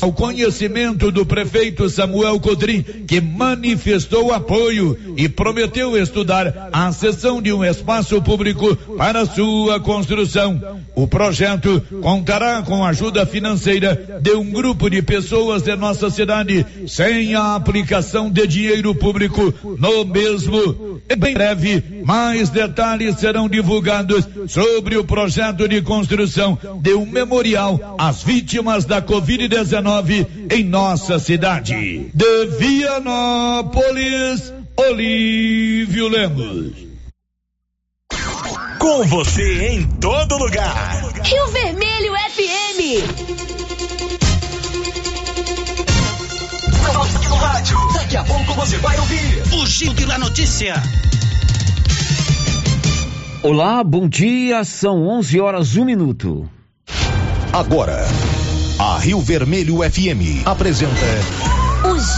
ao conhecimento do prefeito Samuel Codrim, que manifestou apoio e prometeu estudar a cessão de um espaço público para sua construção. O projeto contará com ajuda financeira de um grupo de pessoas de nossa cidade, sem a aplicação de dinheiro público no mesmo. Em breve, mais detalhes serão divulgados sobre o projeto de construção de um memorial às vítimas da Covid-19 em nossa cidade. De Vianópolis, Olívio Lemos. Com você em todo lugar. Rio Vermelho FM. No rádio. Daqui a pouco você vai ouvir o Giro da Notícia. Olá, bom dia. São 11 horas 1 minuto. Agora. A Rio Vermelho FM apresenta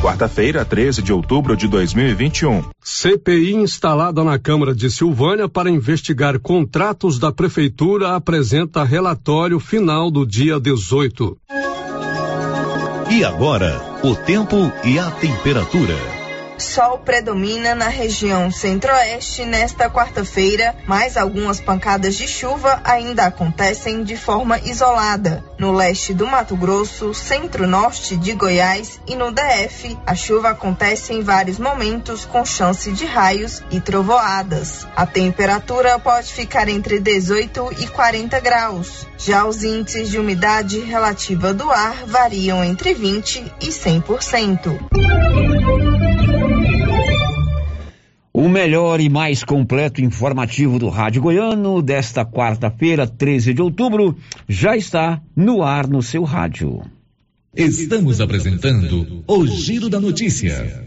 Quarta-feira, 13 de outubro de 2021. CPI instalada na Câmara de Silvânia para investigar contratos da Prefeitura apresenta relatório final do dia 18. E agora, o tempo e a temperatura. Sol predomina na região centro-oeste nesta quarta-feira, mas algumas pancadas de chuva ainda acontecem de forma isolada. No leste do Mato Grosso, centro-norte de Goiás e no DF, a chuva acontece em vários momentos com chance de raios e trovoadas. A temperatura pode ficar entre 18 e 40 graus. Já os índices de umidade relativa do ar variam entre 20 e 100%. O melhor e mais completo informativo do Rádio Goiano desta quarta-feira, 13 de outubro, já está no ar no seu rádio. Estamos apresentando o Giro da Notícia.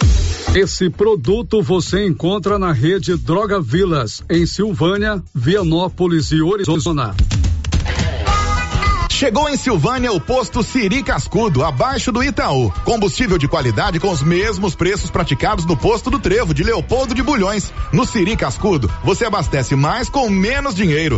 Esse produto você encontra na rede Droga Vilas, em Silvânia, Vianópolis e Orizona. Chegou em Silvânia o posto Siri Cascudo, abaixo do Itaú. Combustível de qualidade com os mesmos preços praticados no posto do Trevo de Leopoldo de Bulhões. No Siri Cascudo, você abastece mais com menos dinheiro.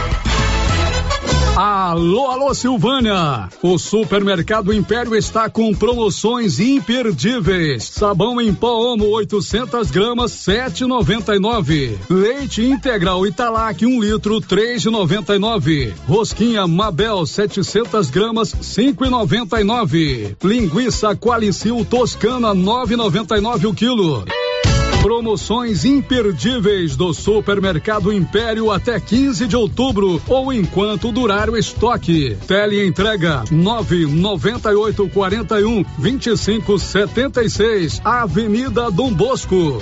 Alô, alô Silvânia! O Supermercado Império está com promoções imperdíveis. Sabão em pó Omo 800 gramas 7,99. Leite integral Italac 1 litro 3,99. Rosquinha Mabel 700 gramas 5,99. Linguiça Qualicil Toscana 9,99 o quilo. Promoções imperdíveis do Supermercado Império até 15 de outubro ou enquanto durar o estoque. Tele entrega 998 41 25 76, Avenida Dom Bosco.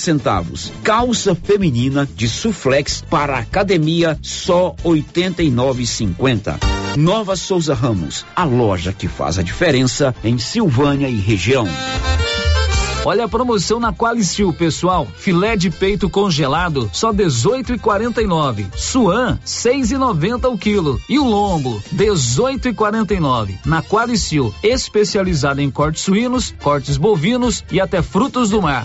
centavos. Calça feminina de suflex para academia só 89,50. Nova Souza Ramos, a loja que faz a diferença em Silvânia e região. Olha a promoção na Qualicil, pessoal. Filé de peito congelado, só 18,49. Suan, 6,90 o quilo. E o lombo, 18,49. Na Qualicil, especializada em cortes suínos, cortes bovinos e até frutos do mar.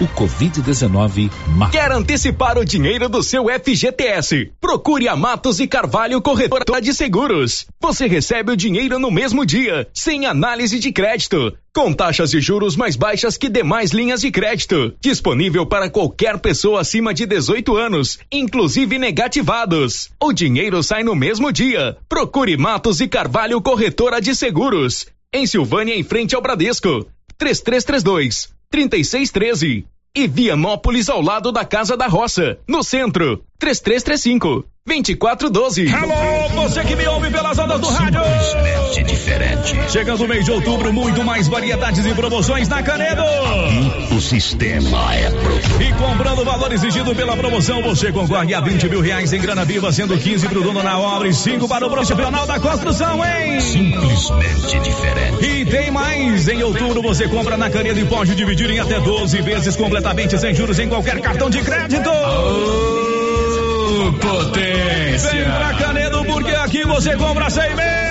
O Covid-19 mata. Quer antecipar o dinheiro do seu FGTS? Procure a Matos e Carvalho Corretora de Seguros. Você recebe o dinheiro no mesmo dia, sem análise de crédito com taxas de juros mais baixas que demais linhas de crédito. Disponível para qualquer pessoa acima de 18 anos, inclusive negativados. O dinheiro sai no mesmo dia. Procure Matos e Carvalho Corretora de Seguros. Em Silvânia, em frente ao Bradesco. 3332 3613. E Vianópolis ao lado da Casa da Roça, no centro. 3335 2412. Alô, você que me ouve pelas ondas do rádio. Simplesmente diferente. Chegando o mês de outubro, muito mais variedades e promoções na Canedo. O sistema é pronto. E comprando o valor exigido pela promoção, você concorre a 20 mil reais em grana viva, sendo 15 para o dono na obra e 5 para o profissional da construção, hein? Simplesmente diferente. E tem mais. Em outubro você compra na Canedo e pode dividir em até 12 vezes completamente sem juros em qualquer cartão de crédito. Potência. Vem pra Canedo porque aqui você compra sem medo.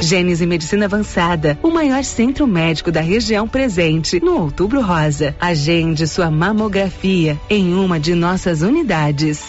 Gênese Medicina Avançada, o maior centro médico da região presente no Outubro Rosa. Agende sua mamografia em uma de nossas unidades.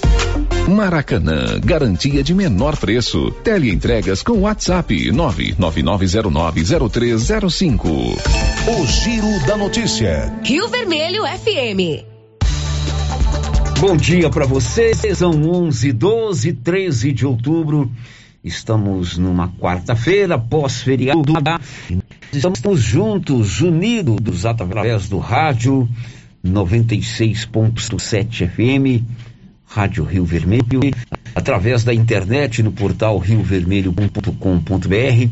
Maracanã, garantia de menor preço. Teleentregas com WhatsApp 999090305. O Giro da Notícia. Rio Vermelho FM. Bom dia para você. São 11, 12, 13 de outubro. Estamos numa quarta-feira, pós-feriado. Estamos juntos, unidos através do rádio 96.7 FM, Rádio Rio Vermelho, através da internet no portal riovermelho.com.br,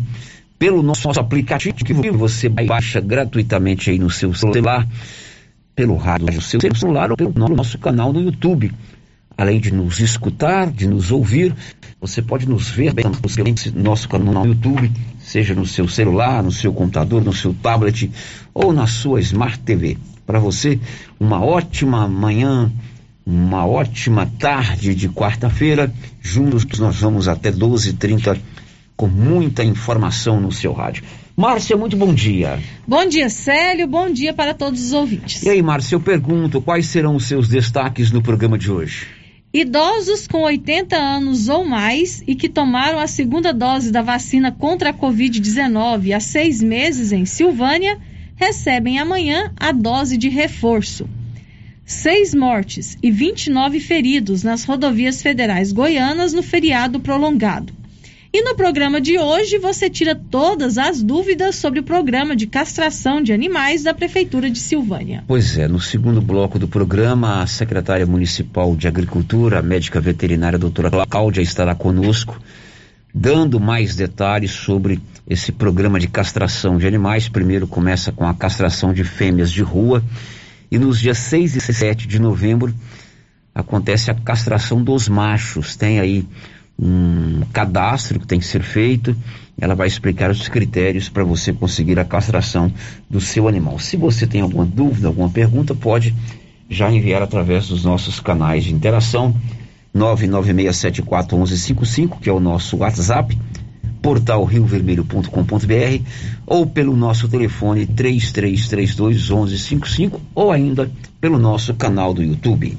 pelo nosso aplicativo que você baixa gratuitamente aí no seu celular, pelo rádio do seu celular ou pelo nosso canal no YouTube. Além de nos escutar, de nos ouvir, você pode nos ver pelo nosso canal no YouTube, seja no seu celular, no seu computador, no seu tablet ou na sua Smart TV. Para você, uma ótima manhã, uma ótima tarde de quarta-feira. Juntos nós vamos até 12h30 com muita informação no seu rádio. Márcia, muito bom dia. Bom dia, Célio. Bom dia para todos os ouvintes. E aí, Márcia, eu pergunto quais serão os seus destaques no programa de hoje? Idosos com 80 anos ou mais e que tomaram a segunda dose da vacina contra a Covid-19 há seis meses em Silvânia recebem amanhã a dose de reforço. Seis mortes e 29 feridos nas rodovias federais goianas no feriado prolongado. E no programa de hoje você tira todas as dúvidas sobre o programa de castração de animais da Prefeitura de Silvânia. Pois é, no segundo bloco do programa, a secretária municipal de Agricultura, a médica veterinária doutora Cláudia, estará conosco, dando mais detalhes sobre esse programa de castração de animais. Primeiro começa com a castração de fêmeas de rua e nos dias 6 e 7 de novembro acontece a castração dos machos. Tem aí um cadastro que tem que ser feito. Ela vai explicar os critérios para você conseguir a castração do seu animal. Se você tem alguma dúvida, alguma pergunta, pode já enviar através dos nossos canais de interação 996741155, que é o nosso WhatsApp, portal riovermelho.com.br ou pelo nosso telefone 3332 1155 ou ainda pelo nosso canal do YouTube.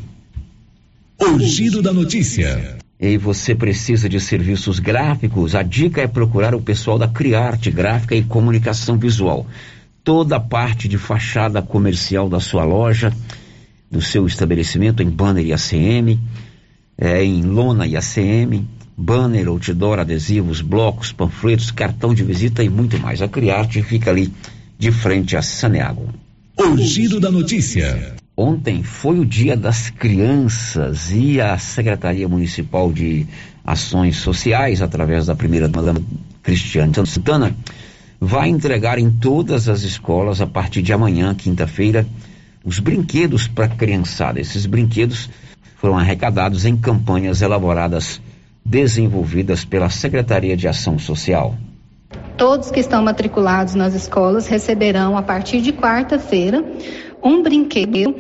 O Giro da Notícia e você precisa de serviços gráficos, a dica é procurar o pessoal da Criarte Gráfica e Comunicação Visual. Toda a parte de fachada comercial da sua loja, do seu estabelecimento em banner e ACM, é, em lona e ACM, banner, outdoor, adesivos, blocos, panfletos, cartão de visita e muito mais. A Criarte fica ali de frente a Saneago. O giro da notícia. Ontem foi o Dia das Crianças e a Secretaria Municipal de Ações Sociais, através da primeira dama Cristiane Santana, vai entregar em todas as escolas, a partir de amanhã, quinta-feira, os brinquedos para a criançada. Esses brinquedos foram arrecadados em campanhas elaboradas, desenvolvidas pela Secretaria de Ação Social. Todos que estão matriculados nas escolas receberão, a partir de quarta-feira, um brinquedo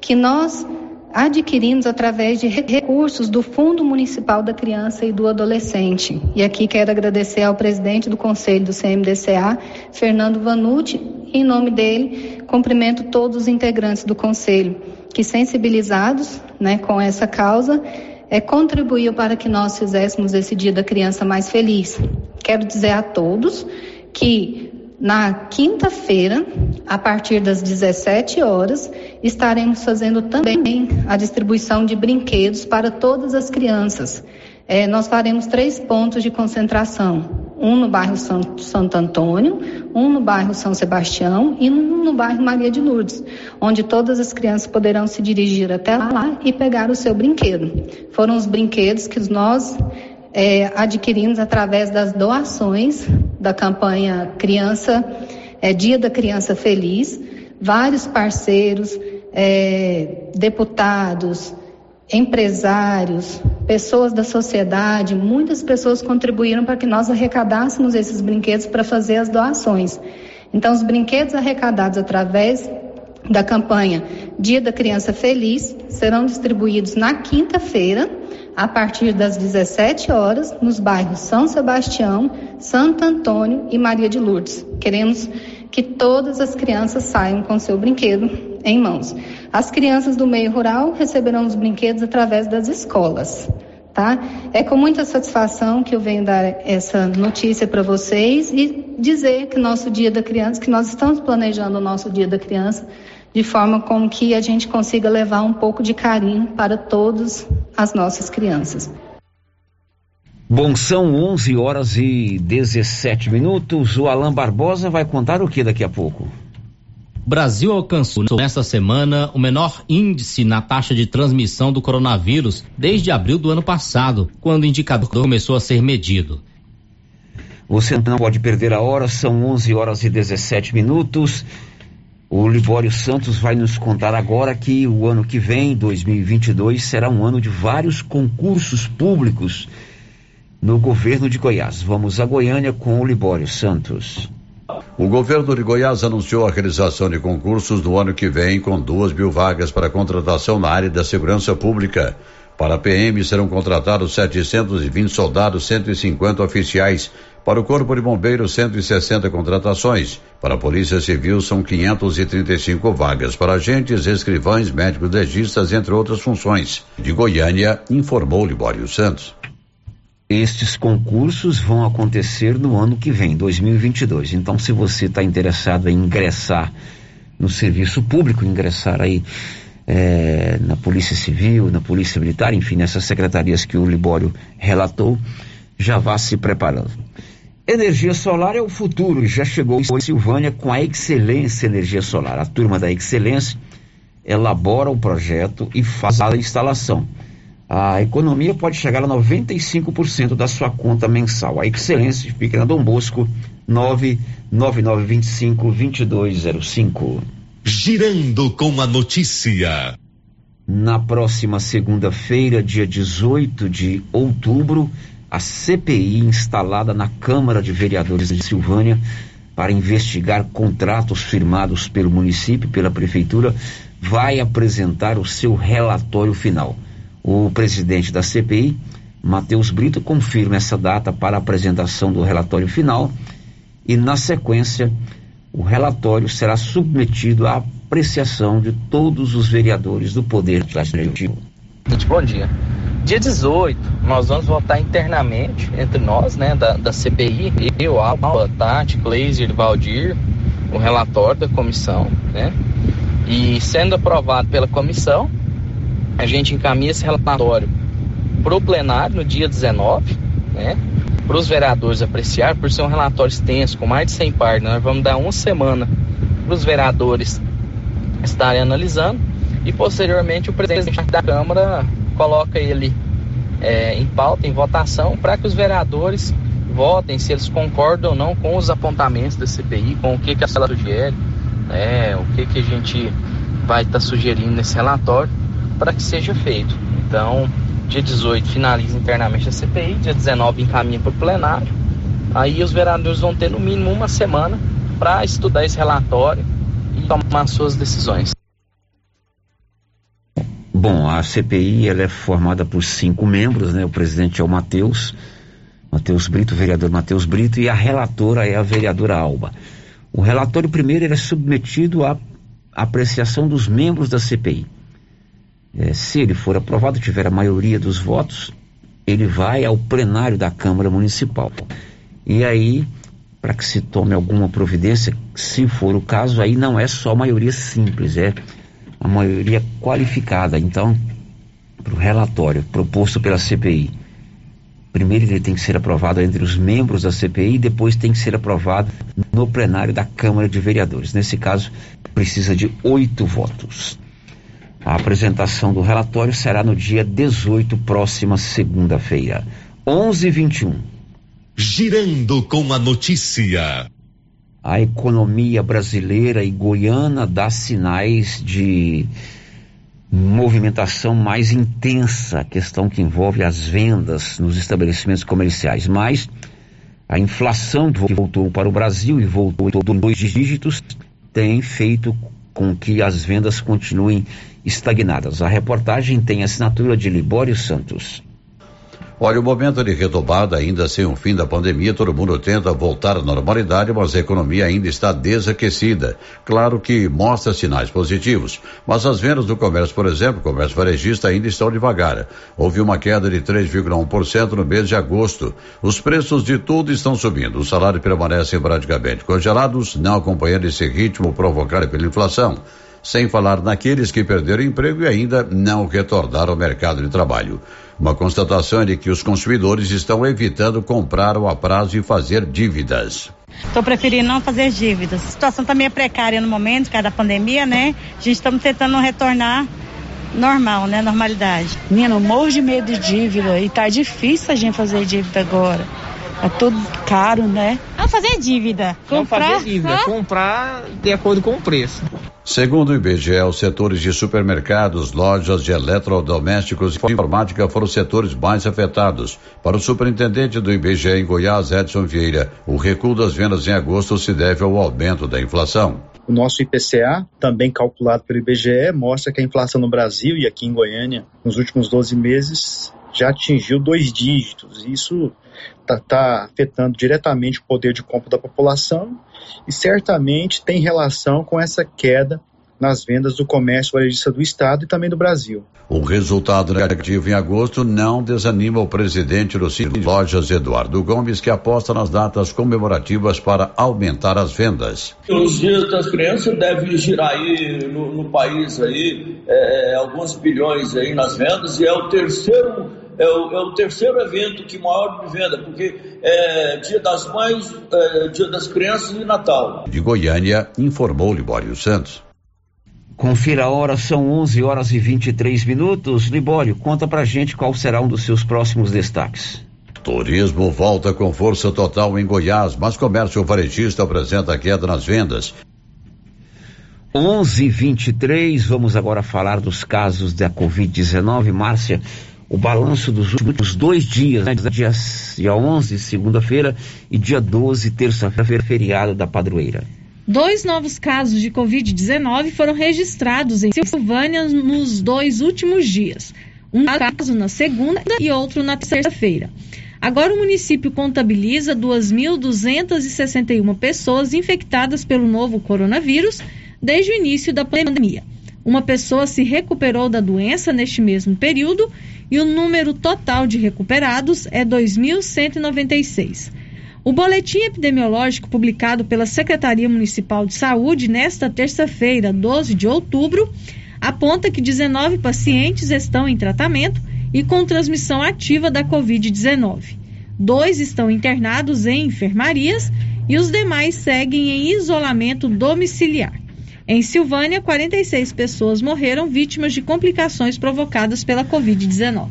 que nós adquirimos através de recursos do Fundo Municipal da Criança e do Adolescente. E aqui quero agradecer ao presidente do Conselho do CMDCA, Fernando Vanucci, em nome dele, cumprimento todos os integrantes do Conselho, que sensibilizados né, com essa causa, é, contribuiu para que nós fizéssemos esse Dia da Criança mais feliz. Quero dizer a todos que na quinta-feira, a partir das 17 horas, estaremos fazendo também a distribuição de brinquedos para todas as crianças. É, nós faremos três pontos de concentração: um no bairro São, Santo Antônio, um no bairro São Sebastião e um no bairro Maria de Lourdes, onde todas as crianças poderão se dirigir até lá e pegar o seu brinquedo. Foram os brinquedos que nós é, adquirimos através das doações da campanha Criança, é, Dia da Criança Feliz, vários parceiros, é, deputados, empresários, pessoas da sociedade, muitas pessoas contribuíram para que nós arrecadássemos esses brinquedos para fazer as doações. Então, os brinquedos arrecadados através da campanha Dia da Criança Feliz serão distribuídos na quinta-feira a partir das 17 horas nos bairros São Sebastião, Santo Antônio e Maria de Lourdes. Queremos que todas as crianças saiam com seu brinquedo em mãos. As crianças do meio rural receberão os brinquedos através das escolas. Tá? É com muita satisfação que eu venho dar essa notícia para vocês e dizer que nosso Dia da Criança, que nós estamos planejando o nosso Dia da Criança de forma com que a gente consiga levar um pouco de carinho para todas as nossas crianças. Bom, são 11 horas e 17 minutos. O Alan Barbosa vai contar o que daqui a pouco? Brasil alcançou nesta semana o menor índice na taxa de transmissão do coronavírus desde abril do ano passado, quando o indicador começou a ser medido. Você não pode perder a hora, são 11 horas e 17 minutos. O Libório Santos vai nos contar agora que o ano que vem, 2022, será um ano de vários concursos públicos no governo de Goiás. Vamos a Goiânia com o Libório Santos. O governo de Goiás anunciou a realização de concursos no ano que vem com duas mil vagas para contratação na área da segurança pública. Para a PM serão contratados 720 soldados, 150 oficiais para o Corpo de Bombeiros, 160 contratações. Para a Polícia Civil, são 535 vagas. Para agentes, escrivães, médicos, legistas, entre outras funções. De Goiânia, informou Libório Santos. Estes concursos vão acontecer no ano que vem, 2022. Então, se você está interessado em ingressar no serviço público, ingressar aí é, na Polícia Civil, na Polícia Militar, enfim, nessas secretarias que o Libório relatou, já vá se preparando. Energia solar é o futuro e já chegou em Silvânia com a Excelência Energia Solar. A turma da Excelência elabora o projeto e faz a instalação. A economia pode chegar a 95% da sua conta mensal. A Excelência fica na Dom Bosco 99925-2205. Girando com a notícia. Na próxima segunda-feira, dia 18 de outubro, a CPI instalada na Câmara de Vereadores de Silvânia para investigar contratos firmados pelo município, pela prefeitura, vai apresentar o seu relatório final. O presidente da CPI, Matheus Brito, confirma essa data para a apresentação do relatório final e, na sequência, o relatório será submetido à apreciação de todos os vereadores do Poder Legislativo. Bom dia. Dia 18, nós vamos votar internamente entre nós, né, da, da CPI, eu, Alba, Tati, Glazer, Valdir, o relatório da comissão, né? E sendo aprovado pela comissão, a gente encaminha esse relatório para o plenário no dia 19, né? Para os vereadores apreciar, por ser um relatório extenso, com mais de 100 páginas, nós vamos dar uma semana para os vereadores estarem analisando e posteriormente o presidente da Câmara coloca ele é, em pauta, em votação, para que os vereadores votem se eles concordam ou não com os apontamentos da CPI, com o que, que a sala sugere, né, o que, que a gente vai estar tá sugerindo nesse relatório para que seja feito. Então, dia 18 finaliza internamente a CPI, dia 19 encaminha para o plenário. Aí os vereadores vão ter no mínimo uma semana para estudar esse relatório e tomar suas decisões. Bom, a CPI ela é formada por cinco membros, né? O presidente é o Matheus, Matheus Brito, o vereador Matheus Brito, e a relatora é a vereadora Alba. O relatório primeiro ele é submetido à apreciação dos membros da CPI. É, se ele for aprovado, tiver a maioria dos votos, ele vai ao plenário da Câmara Municipal. E aí, para que se tome alguma providência, se for o caso, aí não é só maioria simples, é a maioria qualificada. Então, para o relatório proposto pela CPI, primeiro ele tem que ser aprovado entre os membros da CPI, depois tem que ser aprovado no plenário da Câmara de Vereadores. Nesse caso, precisa de oito votos. A apresentação do relatório será no dia 18, próxima segunda-feira, 11:21. Girando com a notícia. A economia brasileira e goiana dá sinais de movimentação mais intensa, questão que envolve as vendas nos estabelecimentos comerciais. Mas a inflação que voltou para o Brasil e voltou em dois dígitos tem feito com que as vendas continuem estagnadas. A reportagem tem assinatura de Libório Santos. Olha, o momento de retomada, ainda sem o fim da pandemia, todo mundo tenta voltar à normalidade, mas a economia ainda está desaquecida. Claro que mostra sinais positivos, mas as vendas do comércio, por exemplo, comércio varejista, ainda estão devagar. Houve uma queda de 3,1% no mês de agosto. Os preços de tudo estão subindo. Os salários permanecem praticamente congelados, não acompanhando esse ritmo provocado pela inflação sem falar naqueles que perderam emprego e ainda não retornaram ao mercado de trabalho. Uma constatação é de que os consumidores estão evitando comprar ao prazo e fazer dívidas. Estou preferindo não fazer dívidas. A situação está meio precária no momento, por causa da pandemia, né? A gente estamos tentando retornar normal, né? Normalidade. Menina, eu morro de medo de dívida e tá difícil a gente fazer dívida agora. É tudo caro, né? Não fazer dívida. Comprar, não fazer dívida, comprar de acordo com o preço. Segundo o IBGE, os setores de supermercados, lojas de eletrodomésticos e informática foram os setores mais afetados. Para o superintendente do IBGE em Goiás, Edson Vieira, o recuo das vendas em agosto se deve ao aumento da inflação. O nosso IPCA, também calculado pelo IBGE, mostra que a inflação no Brasil e aqui em Goiânia, nos últimos 12 meses, já atingiu dois dígitos. Isso está tá afetando diretamente o poder de compra da população e certamente tem relação com essa queda nas vendas do comércio varejista do Estado e também do Brasil. O resultado negativo em agosto não desanima o presidente do Cine Lojas, Eduardo Gomes, que aposta nas datas comemorativas para aumentar as vendas. Os dias das crianças devem girar aí no, no país aí é, alguns bilhões aí nas vendas e é o terceiro é o, é o, terceiro evento que maior de venda, porque é Dia das Mães, é, Dia das Crianças e Natal. De Goiânia, informou Libório Santos. Confira a hora, são 11 horas e 23 minutos. Libório, conta pra gente qual será um dos seus próximos destaques. Turismo volta com força total em Goiás, mas comércio varejista apresenta queda nas vendas. 11:23. Vamos agora falar dos casos da Covid-19. Márcia, o balanço dos últimos dois dias, né? dia, dia 11, segunda-feira, e dia 12, terça-feira, feriado da padroeira. Dois novos casos de Covid-19 foram registrados em Silvânia nos dois últimos dias. Um caso na segunda e outro na terça-feira. Agora o município contabiliza 2.261 pessoas infectadas pelo novo coronavírus desde o início da pandemia. Uma pessoa se recuperou da doença neste mesmo período e o número total de recuperados é 2.196. O boletim epidemiológico publicado pela Secretaria Municipal de Saúde nesta terça-feira, 12 de outubro, aponta que 19 pacientes estão em tratamento e com transmissão ativa da Covid-19. Dois estão internados em enfermarias e os demais seguem em isolamento domiciliar. Em Silvânia, 46 pessoas morreram vítimas de complicações provocadas pela Covid-19.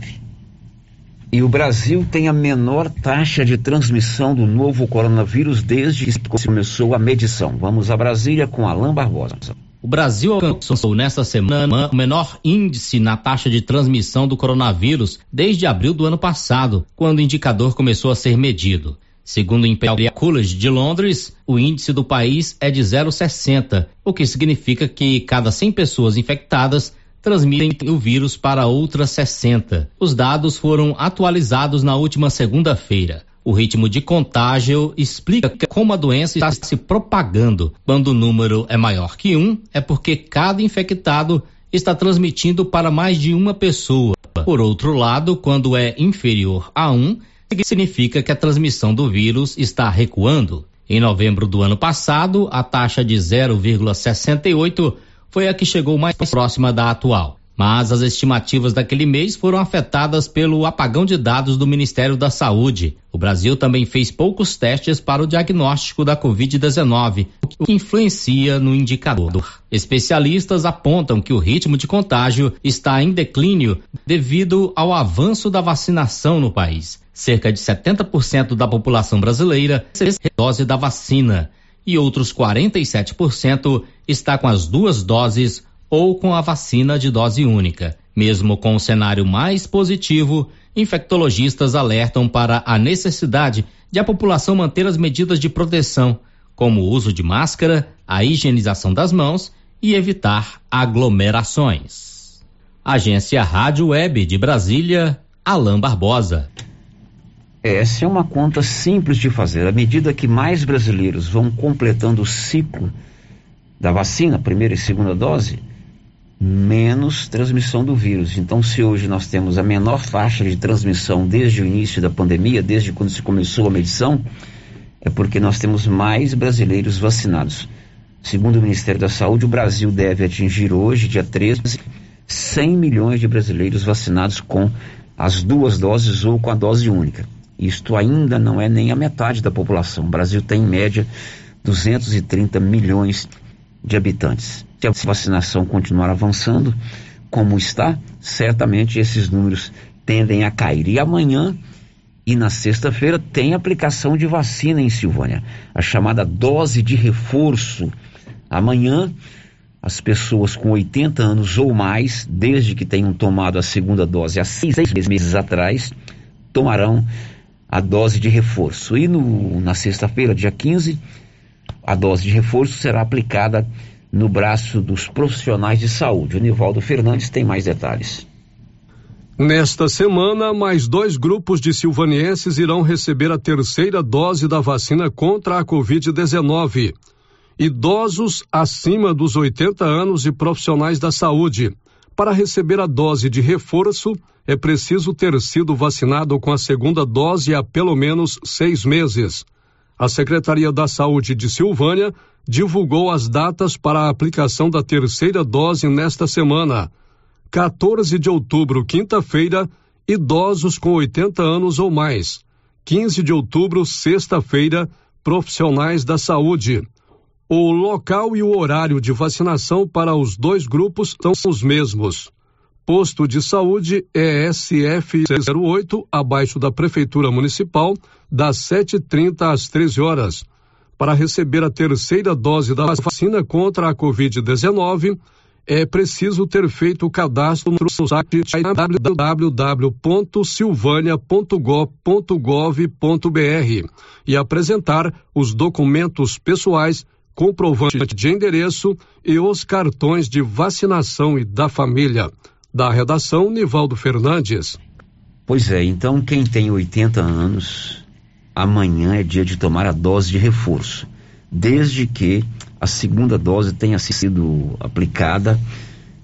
E o Brasil tem a menor taxa de transmissão do novo coronavírus desde que começou a medição. Vamos a Brasília com Alain Barbosa. O Brasil alcançou nesta semana o menor índice na taxa de transmissão do coronavírus desde abril do ano passado, quando o indicador começou a ser medido. Segundo o Imperial College de Londres, o índice do país é de 0,60, o que significa que cada 100 pessoas infectadas transmitem o vírus para outras 60. Os dados foram atualizados na última segunda-feira. O ritmo de contágio explica como a doença está se propagando. Quando o número é maior que um, é porque cada infectado está transmitindo para mais de uma pessoa. Por outro lado, quando é inferior a um, significa que a transmissão do vírus está recuando. Em novembro do ano passado, a taxa de 0,68 foi a que chegou mais próxima da atual. Mas as estimativas daquele mês foram afetadas pelo apagão de dados do Ministério da Saúde. O Brasil também fez poucos testes para o diagnóstico da Covid-19, o que influencia no indicador. Especialistas apontam que o ritmo de contágio está em declínio devido ao avanço da vacinação no país. Cerca de 70% da população brasileira recebe dose da vacina e outros 47% está com as duas doses ou com a vacina de dose única. Mesmo com o cenário mais positivo, infectologistas alertam para a necessidade de a população manter as medidas de proteção, como o uso de máscara, a higienização das mãos e evitar aglomerações. Agência Rádio Web de Brasília, Alain Barbosa. Essa é uma conta simples de fazer. À medida que mais brasileiros vão completando o ciclo da vacina, primeira e segunda dose, menos transmissão do vírus. Então, se hoje nós temos a menor faixa de transmissão desde o início da pandemia, desde quando se começou a medição, é porque nós temos mais brasileiros vacinados. Segundo o Ministério da Saúde, o Brasil deve atingir hoje, dia 13, 100 milhões de brasileiros vacinados com as duas doses ou com a dose única. Isto ainda não é nem a metade da população. O Brasil tem, em média, 230 milhões de habitantes se a vacinação continuar avançando como está, certamente esses números tendem a cair. E amanhã e na sexta-feira tem aplicação de vacina em Silvânia, a chamada dose de reforço. Amanhã, as pessoas com 80 anos ou mais, desde que tenham tomado a segunda dose há seis meses atrás, tomarão a dose de reforço. E no, na sexta-feira, dia 15, a dose de reforço será aplicada no braço dos profissionais de saúde. O Nivaldo Fernandes tem mais detalhes. Nesta semana, mais dois grupos de silvanienses irão receber a terceira dose da vacina contra a Covid-19. Idosos acima dos 80 anos e profissionais da saúde. Para receber a dose de reforço, é preciso ter sido vacinado com a segunda dose há pelo menos seis meses. A Secretaria da Saúde de Silvânia divulgou as datas para a aplicação da terceira dose nesta semana. 14 de outubro, quinta-feira, idosos com 80 anos ou mais. 15 de outubro, sexta-feira, profissionais da saúde. O local e o horário de vacinação para os dois grupos são os mesmos. Posto de saúde ESF 08, abaixo da Prefeitura Municipal, das 7h30 às 13 horas para receber a terceira dose da vacina contra a Covid-19, é preciso ter feito o cadastro no site www.silvania.gov.br e apresentar os documentos pessoais, comprovante de endereço e os cartões de vacinação e da família. Da redação, Nivaldo Fernandes. Pois é, então quem tem 80 anos amanhã é dia de tomar a dose de reforço, desde que a segunda dose tenha sido aplicada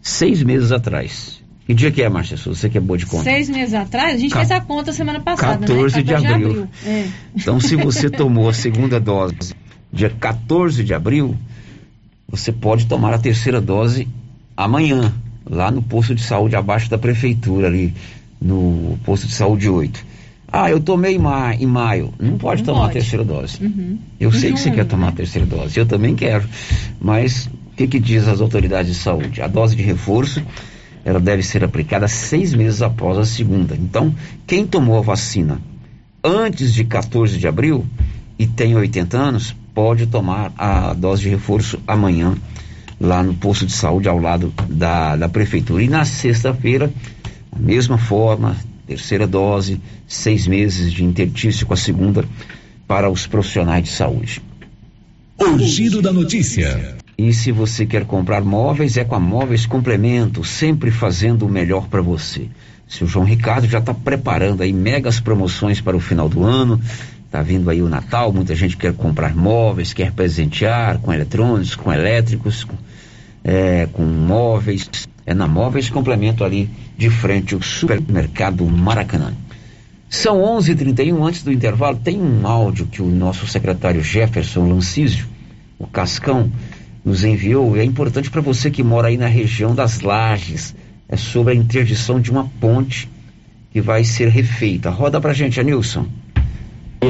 seis meses atrás. Que dia que é, Márcia Você que é boa de conta. Seis meses atrás? A gente Ca fez a conta semana passada, 14 né? de abril. De abril. É. Então, se você tomou a segunda dose dia 14 de abril, você pode tomar a terceira dose amanhã, lá no posto de saúde abaixo da prefeitura, ali no posto de saúde 8. Ah, eu tomei ma em maio. Não pode não tomar pode. a terceira dose. Uhum. Eu sei que você quer tomar a terceira dose. Eu também quero. Mas o que, que diz as autoridades de saúde? A dose de reforço ela deve ser aplicada seis meses após a segunda. Então, quem tomou a vacina antes de 14 de abril e tem 80 anos, pode tomar a dose de reforço amanhã, lá no posto de saúde ao lado da, da prefeitura. E na sexta-feira, da mesma forma, terceira dose, seis meses de intertício com a segunda, para os profissionais de saúde. O giro da notícia. E se você quer comprar móveis, é com a Móveis Complemento, sempre fazendo o melhor para você. Seu João Ricardo já está preparando aí megas promoções para o final do ano. Tá vindo aí o Natal, muita gente quer comprar móveis, quer presentear com eletrônicos, com elétricos, com, é, com móveis. É na Móveis Complemento ali de frente ao supermercado Maracanã. São 11:31 antes do intervalo. Tem um áudio que o nosso secretário Jefferson Lancísio, o Cascão, nos enviou. E é importante para você que mora aí na região das Lages. É sobre a interdição de uma ponte que vai ser refeita. Roda pra gente, Anilson.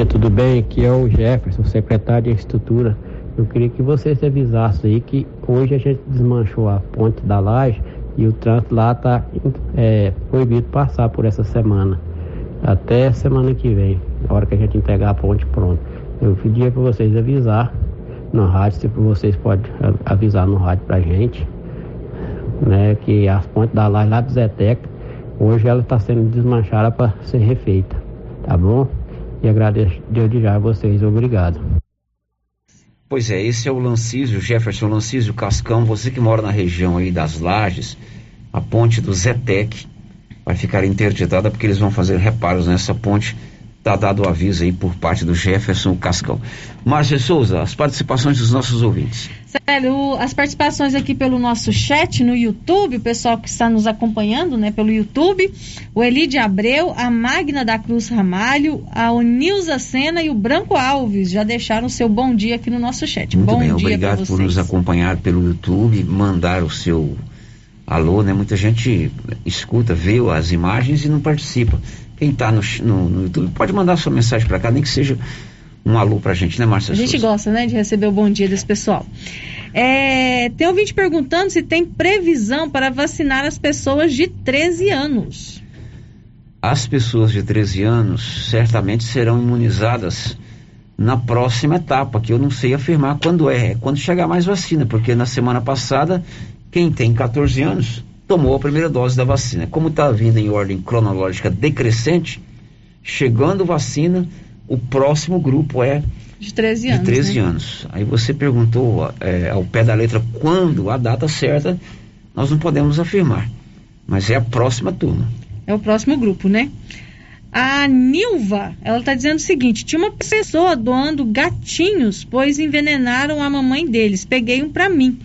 Tudo bem? Aqui é o Jefferson, secretário de Estrutura. Eu queria que vocês avisassem aí que hoje a gente desmanchou a ponte da laje e o trânsito lá está é, proibido passar por essa semana até semana que vem, na hora que a gente entregar a ponte pronta. Eu pedia para vocês avisar no rádio, se vocês podem avisar no rádio para a gente, né, que as pontes da laje lá do Zetec, hoje ela está sendo desmanchada para ser refeita, tá bom? E agradeço de já a vocês, obrigado. Pois é, esse é o Lancísio, Jefferson Lancísio Cascão, você que mora na região aí das lajes, a ponte do Zetec, vai ficar interditada porque eles vão fazer reparos nessa ponte. Está dado o aviso aí por parte do Jefferson Cascão. Márcia Souza, as participações dos nossos ouvintes. Célio, as participações aqui pelo nosso chat no YouTube, o pessoal que está nos acompanhando né, pelo YouTube, o Elide Abreu, a Magna da Cruz Ramalho, a Onilza Sena e o Branco Alves já deixaram o seu bom dia aqui no nosso chat. Muito bom bem, dia obrigado por nos acompanhar pelo YouTube, mandar o seu alô, né? Muita gente escuta, vê as imagens e não participa. Quem está no, no, no, YouTube pode mandar sua mensagem para cá, nem que seja um alô para a gente, né, Márcia? A gente Souza? gosta, né, de receber o bom dia desse pessoal. É, tem vídeo perguntando se tem previsão para vacinar as pessoas de 13 anos. As pessoas de 13 anos certamente serão imunizadas na próxima etapa, que eu não sei afirmar quando é, é quando chegar mais vacina, porque na semana passada quem tem 14 anos tomou a primeira dose da vacina. Como está vindo em ordem cronológica decrescente, chegando vacina, o próximo grupo é de 13 anos. De 13 né? anos. Aí você perguntou é, ao pé da letra quando a data certa, nós não podemos afirmar. Mas é a próxima turma. É o próximo grupo, né? A Nilva, ela está dizendo o seguinte: tinha uma pessoa doando gatinhos, pois envenenaram a mamãe deles. Peguei um para mim.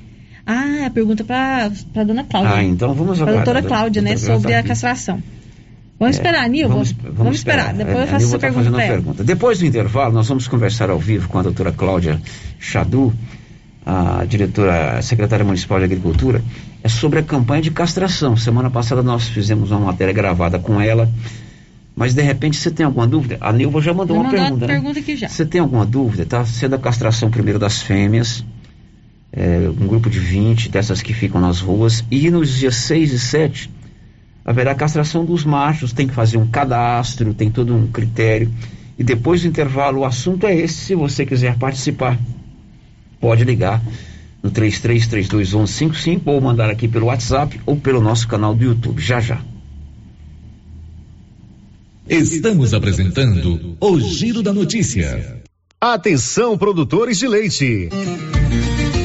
Ah, a pergunta para a dona Cláudia. Ah, então vamos agora. Para a doutora do- Cláudia, né? doutora Sobre a castração. Vamos É, esperar, Nilva. Vamos, Vamos, esperar. Depois A- eu faço essa tá pergunta fazendo para a ela. pergunta. Depois do intervalo, nós vamos conversar ao vivo com a doutora Cláudia Chadu, a diretora, a secretária municipal de agricultura, é sobre a campanha de castração. Semana passada nós fizemos uma matéria gravada com ela, mas de repente você tem alguma dúvida? A Nilva já mandou uma mandou a pergunta. né? pergunta aqui já. Você tem alguma dúvida? Está sendo a castração primeiro das fêmeas, é, um grupo de 20 dessas que ficam nas ruas, e nos dias 6 e 7 haverá castração dos machos, tem que fazer um cadastro, tem todo um critério. E depois do intervalo, o assunto é esse. Se você quiser participar, pode ligar no 33321155 ou mandar aqui pelo WhatsApp ou pelo nosso canal do YouTube. Já já. Estamos apresentando o Giro da Notícia. Atenção, produtores de leite.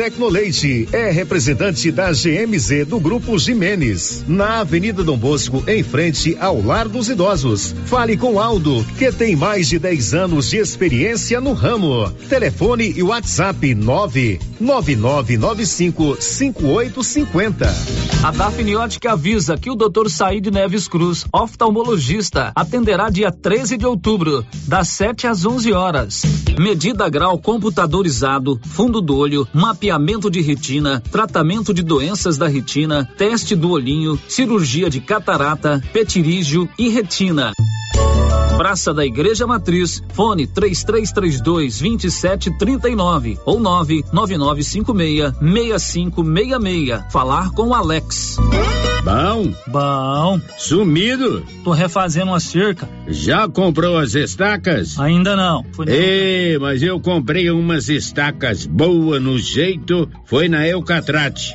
Tecnoleite é representante da GMZ do Grupo Jimenez, na Avenida Dom Bosco, em frente ao Lar dos Idosos. Fale com Aldo, que tem mais de 10 anos de experiência no ramo. Telefone e WhatsApp 999955850. A Dafniótica avisa que o Dr. Said Neves Cruz, oftalmologista, atenderá dia 13 de outubro, das 7 às 11 horas. Medida grau computadorizado, fundo do olho, mapeamento de retina, tratamento de doenças da retina, teste do olhinho, cirurgia de catarata, petirígio e retina. Praça da Igreja Matriz, fone 3332 2739 ou 99956 6566. Falar com o Alex. Bom? Bom. Sumido? Tô refazendo uma cerca. Já comprou as estacas? Ainda não. Ei, mas eu comprei umas estacas boas no jeito, foi na Eucatrate.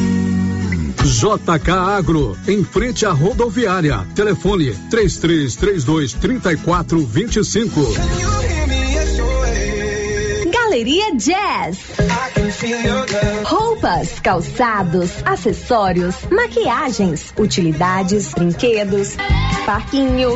JK Agro, em frente à rodoviária. Telefone 3332 3425. Galeria Jazz. Roupas, calçados, acessórios, maquiagens, utilidades, brinquedos, parquinho.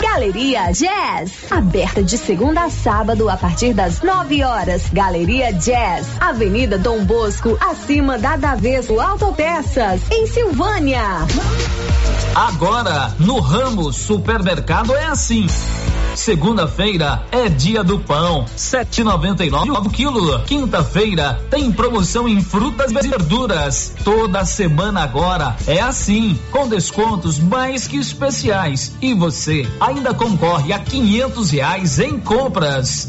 Galeria Jazz, aberta de segunda a sábado a partir das 9 horas. Galeria Jazz, Avenida Dom Bosco, acima da Daveso Autopeças, em Silvânia. Agora, no Ramos Supermercado é assim. Segunda-feira é dia do pão, 7,99 o quilo. Quinta-feira tem promoção em frutas e verduras. Toda semana agora é assim, com descontos mais que especiais. E você ainda concorre a 500 reais em compras.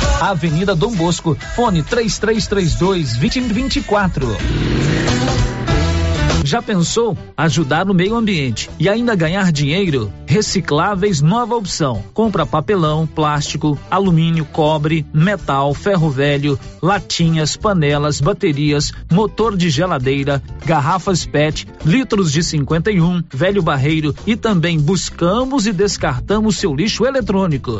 Avenida Dom Bosco, fone 3332 2024. Já pensou ajudar no meio ambiente e ainda ganhar dinheiro? Recicláveis nova opção. Compra papelão, plástico, alumínio, cobre, metal, ferro velho, latinhas, panelas, baterias, motor de geladeira, garrafas PET, litros de 51, velho barreiro e também buscamos e descartamos seu lixo eletrônico.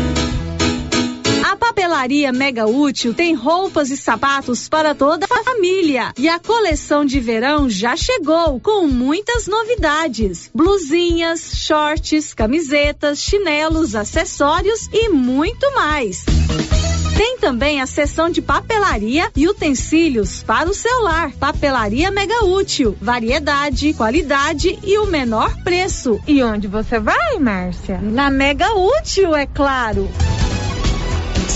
Papelaria Mega Útil tem roupas e sapatos para toda a família. E a coleção de verão já chegou com muitas novidades: blusinhas, shorts, camisetas, chinelos, acessórios e muito mais. Tem também a seção de papelaria e utensílios para o celular. Papelaria Mega Útil. Variedade, qualidade e o menor preço. E onde você vai, Márcia? Na Mega Útil, é claro.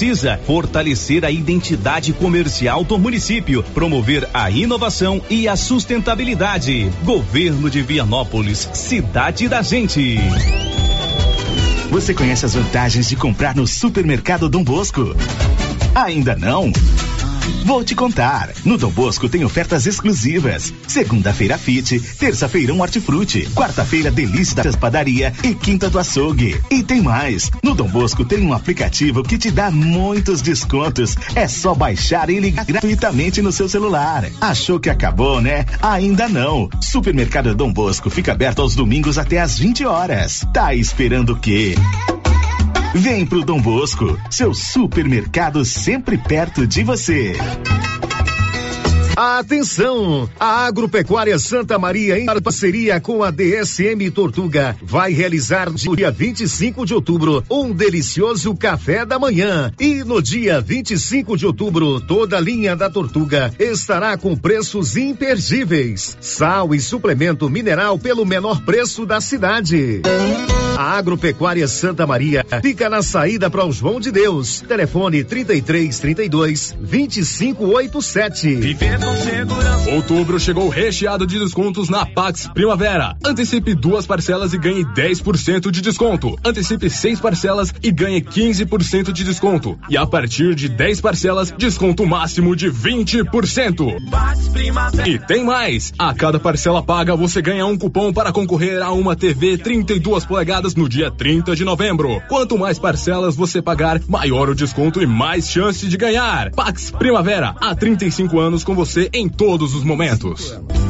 precisa fortalecer a identidade comercial do município, promover a inovação e a sustentabilidade. Governo de Vianópolis, cidade da gente. Você conhece as vantagens de comprar no supermercado Dom Bosco? Ainda não? Vou te contar. No Dom Bosco tem ofertas exclusivas. Segunda-feira Fit, terça-feira um hortifruti, quarta-feira Delícia da Padaria e quinta do açougue. E tem mais. No Dom Bosco tem um aplicativo que te dá muitos descontos. É só baixar e ligar gratuitamente no seu celular. Achou que acabou, né? Ainda não. Supermercado Dom Bosco fica aberto aos domingos até às 20 horas. Tá esperando o quê? Vem pro Dom Bosco, seu supermercado sempre perto de você. Atenção! A Agropecuária Santa Maria, em parceria com a DSM Tortuga, vai realizar no dia 25 de outubro um delicioso café da manhã. E no dia 25 de outubro, toda a linha da Tortuga estará com preços imperdíveis. Sal e suplemento mineral pelo menor preço da cidade. A Agropecuária Santa Maria fica na saída para o João de Deus. Telefone 33 32 2587. Vivendo segurança. Outubro chegou recheado de descontos na Pax Primavera. Antecipe duas parcelas e ganhe 10% de desconto. Antecipe seis parcelas e ganhe 15% de desconto. E a partir de 10 parcelas, desconto máximo de 20%. E tem mais! A cada parcela paga, você ganha um cupom para concorrer a uma TV 32 polegadas no dia 30 de novembro. Quanto mais parcelas você pagar, maior o desconto e mais chance de ganhar. Pax Primavera, há 35 anos com você em todos os momentos.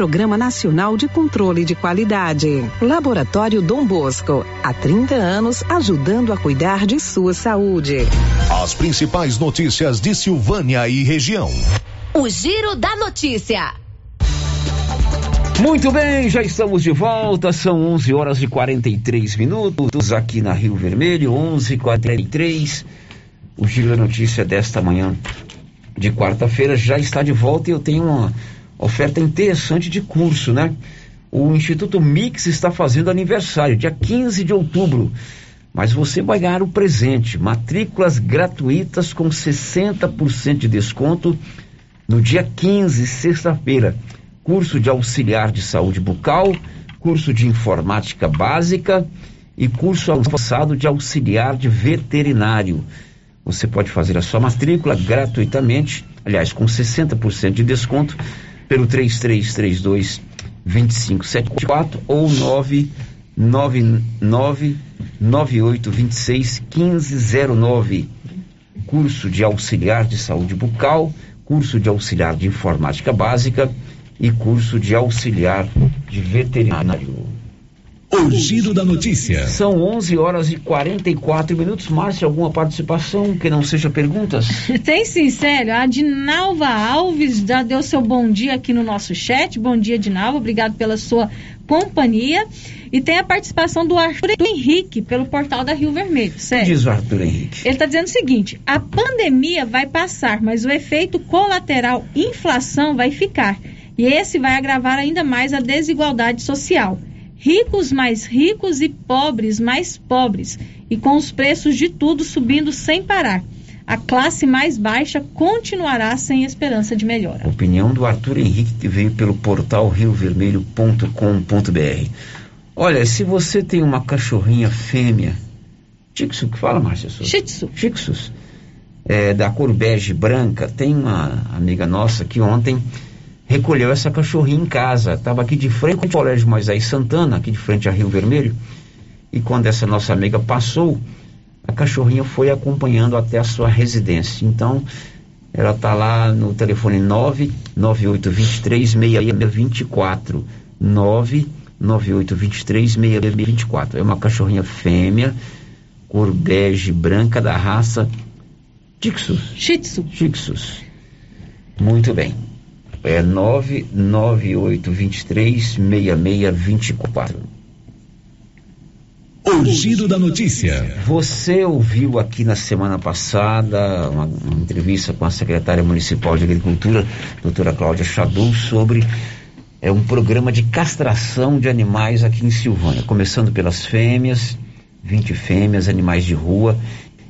Programa Nacional de Controle de Qualidade. Laboratório Dom Bosco, há 30 anos ajudando a cuidar de sua saúde. As principais notícias de Silvânia e região. O Giro da Notícia. Muito bem, já estamos de volta. São 11 horas e 43 minutos aqui na Rio Vermelho, 11:43. O Giro da Notícia desta manhã de quarta-feira já está de volta e eu tenho uma oferta interessante de curso, né? O Instituto Mix está fazendo aniversário, dia 15 de outubro. Mas você vai ganhar o presente: matrículas gratuitas com 60% de desconto no dia 15, sexta-feira. Curso de auxiliar de saúde bucal, curso de informática básica e curso avançado de auxiliar de veterinário. Você pode fazer a sua matrícula gratuitamente, aliás, com 60% de desconto, pelo 3332 2574 ou 999 9826 1509. Curso de auxiliar de saúde bucal, curso de auxiliar de informática básica e curso de auxiliar de veterinário. O giro da notícia. São 11 horas e 44 minutos. Márcia, alguma participação que não seja perguntas? Tem sim, sério. A Dinalva Alves já deu seu bom dia aqui no nosso chat. Bom dia, Dinalva. Obrigado pela sua companhia. E tem a participação do Arthur Henrique pelo portal da Rio Vermelho. Sério. Diz o Arthur Henrique. Ele está dizendo o seguinte: a pandemia vai passar, mas o efeito colateral inflação vai ficar. E esse vai agravar ainda mais a desigualdade social ricos mais ricos e pobres mais pobres, e com os preços de tudo subindo sem parar. A classe mais baixa continuará sem esperança de melhora. Opinião do Arthur Henrique, que veio pelo portal riovermelho.com.br. Olha, se você tem uma cachorrinha fêmea, Tixu, que fala, Márcia? Tzu. Tixus, é, da cor bege branca, tem uma amiga nossa que ontem recolheu essa cachorrinha em casa. Estava aqui de frente ao Colégio Moisés Santana, aqui de frente a Rio Vermelho. E quando essa nossa amiga passou, a cachorrinha foi acompanhando até a sua residência. Então, ela está lá no telefone 998236624. 998236624. É uma cachorrinha fêmea, cor bege branca da raça Tixus. Shih Tzu. Tixus. Muito bem. É 998236624. O giro da notícia. Você ouviu aqui na semana passada uma, uma entrevista com a secretária municipal de Agricultura, doutora Cláudia Chadu, sobre é, um programa de castração de animais aqui em Silvânia, começando pelas fêmeas, 20 fêmeas, animais de rua,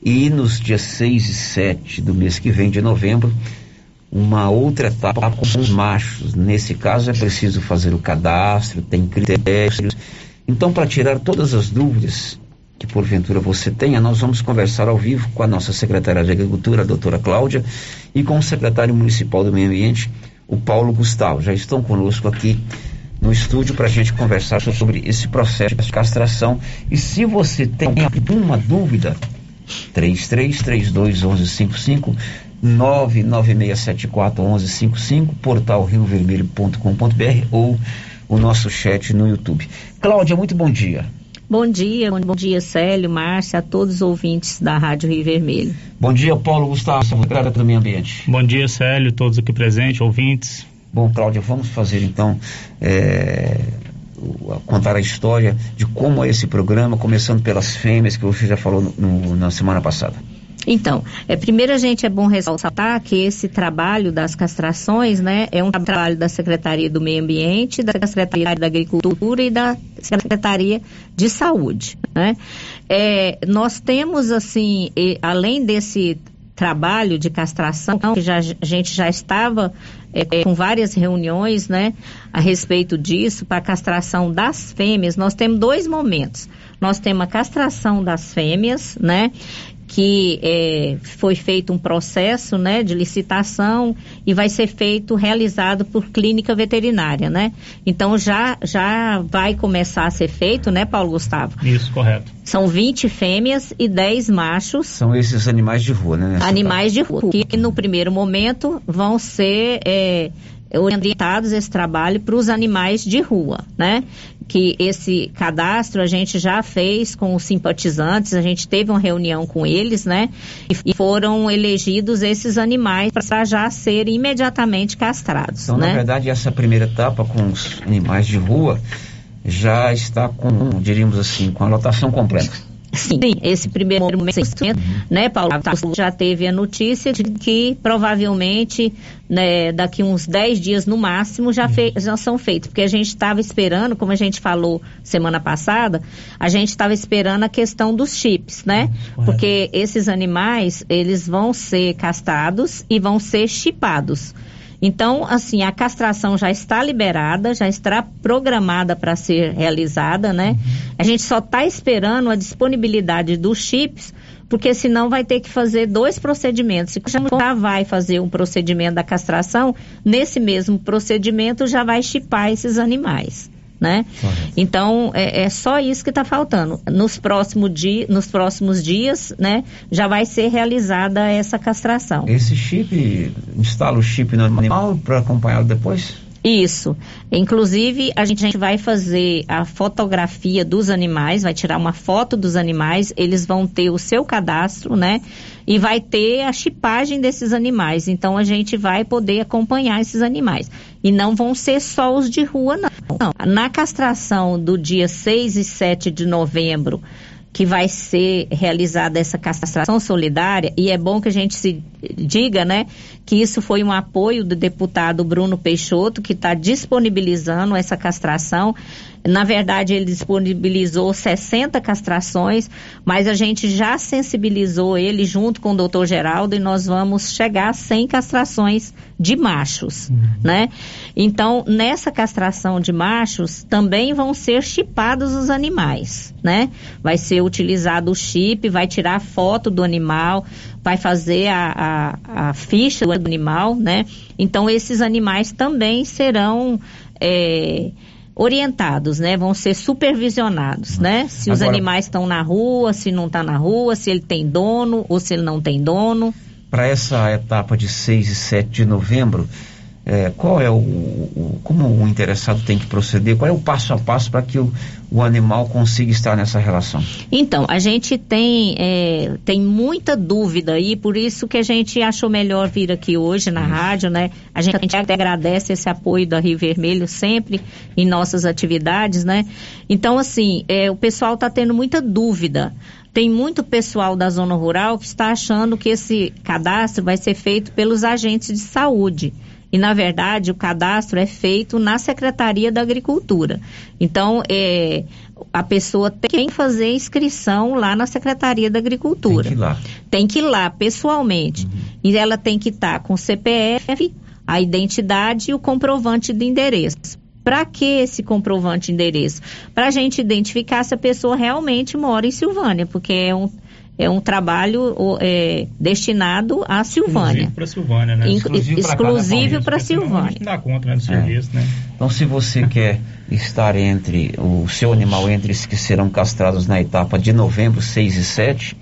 e nos dias 6 e 7 do mês que vem, de novembro, uma outra etapa com os machos. Nesse caso é preciso fazer o cadastro, tem critérios. Então, para tirar todas as dúvidas que porventura você tenha, nós vamos conversar ao vivo com a nossa secretária de Agricultura, a doutora Cláudia, e com o secretário municipal do Meio Ambiente, o Paulo Gustavo. Já estão conosco aqui no estúdio para a gente conversar sobre esse processo de castração. E se você tem alguma dúvida, 33321155 996741155, portal riovermelho.com.br ou o nosso chat no YouTube. Cláudia, muito bom dia. Bom dia, bom dia Célio, Márcia, a todos os ouvintes da Rádio Rio Vermelho. Bom dia, Paulo Gustavo, secretário do Meio Ambiente. Bom dia, Célio, todos aqui presentes, ouvintes. Bom, Cláudia, vamos fazer então é, contar a história de como é esse programa, começando pelas fêmeas que você já falou no, no, na semana passada. Então, é, primeiro a gente é bom ressaltar que esse trabalho das castrações, né, é um trabalho da Secretaria do Meio Ambiente, da Secretaria da Agricultura e da Secretaria de Saúde, né. É, nós temos, assim, além desse trabalho de castração, que já, a gente já estava é, com várias reuniões, né, a respeito disso, para a castração das fêmeas, nós temos dois momentos. Nós temos a castração das fêmeas, né, que é, foi feito um processo né, de licitação e vai ser feito, realizado por clínica veterinária, né? Então já, já vai começar a ser feito, né, Paulo Gustavo? Isso, correto. São 20 fêmeas e 10 machos. São esses animais de rua, né? Animais de rua, que no primeiro momento vão ser é, orientados esse trabalho para os animais de rua, né? Que esse cadastro a gente já fez com os simpatizantes, a gente teve uma reunião com eles, né? E foram elegidos esses animais para já serem imediatamente castrados. Então, né? na verdade, essa primeira etapa com os animais de rua já está com, diríamos assim, com a lotação completa. Sim, esse primeiro momento, né, Paulo, já teve a notícia de que provavelmente, né, daqui uns 10 dias no máximo já, já são feitos, porque a gente estava esperando, como a gente falou semana passada, a gente estava esperando a questão dos chips, né? Porque esses animais, eles vão ser castrados e vão ser chipados. Então, assim, a castração já está liberada, já está programada para ser realizada, né? A gente só está esperando a disponibilidade dos chips, porque senão vai ter que fazer dois procedimentos. Se já vai fazer um procedimento da castração, nesse mesmo procedimento já vai chipar esses animais. Né? Então é, é, só isso que está faltando. Nos, próximo dia, nos próximos dias, né, já vai ser realizada essa castração. Esse chip instala o chip no animal para acompanhá-lo depois? Isso. Inclusive, a gente vai fazer a fotografia dos animais, vai tirar uma foto dos animais, eles vão ter o seu cadastro, né? E vai ter a chipagem desses animais. Então, a gente vai poder acompanhar esses animais. E não vão ser só os de rua, não. não. Na castração do dia 6 e 7 de novembro, que vai ser realizada essa castração solidária, e é bom que a gente se diga, né, que isso foi um apoio do deputado Bruno Peixoto, que está disponibilizando essa castração. Na verdade, ele disponibilizou 60 castrações, mas a gente já sensibilizou ele junto com o doutor Geraldo e nós vamos chegar a 100 castrações de machos, uhum. né? Então, nessa castração de machos, também vão ser chipados os animais, né? Vai ser utilizado o chip, vai tirar foto do animal, vai fazer a, a, a ficha do animal, né? Então, esses animais também serão... É, orientados, né? Vão ser supervisionados, né? Se os animais estão na rua, se não está na rua, se ele tem dono ou se ele não tem dono. Para essa etapa de 6 e 7 de novembro, é, qual é o, o, como o interessado tem que proceder? Qual é o passo a passo para que o, o animal consiga estar nessa relação? Então, a gente tem, é, tem muita dúvida aí, por isso que a gente achou melhor vir aqui hoje na isso. rádio, né? A gente, a gente até agradece esse apoio da Rio Vermelho sempre em nossas atividades, né? Então, assim, é, o pessoal está tendo muita dúvida. Tem muito pessoal da zona rural que está achando que esse cadastro vai ser feito pelos agentes de saúde. E, na verdade, o cadastro é feito na Secretaria da Agricultura. Então, é, a pessoa tem que fazer inscrição lá na Secretaria da Agricultura. Tem que ir lá. Tem que ir lá, pessoalmente. Uhum. E ela tem que estar tá com o CPF, a identidade e o comprovante de endereço. Para que esse comprovante de endereço? Para a gente identificar se a pessoa realmente mora em Silvânia, porque é um é um trabalho é, destinado à Silvânia. Exclusivo para Silvânia, né? Exclusivo para Silvânia. Não dá conta né, do é. serviço, né? Então, se você quer estar entre o seu animal entre os que serão castrados na etapa de novembro 6 e 7,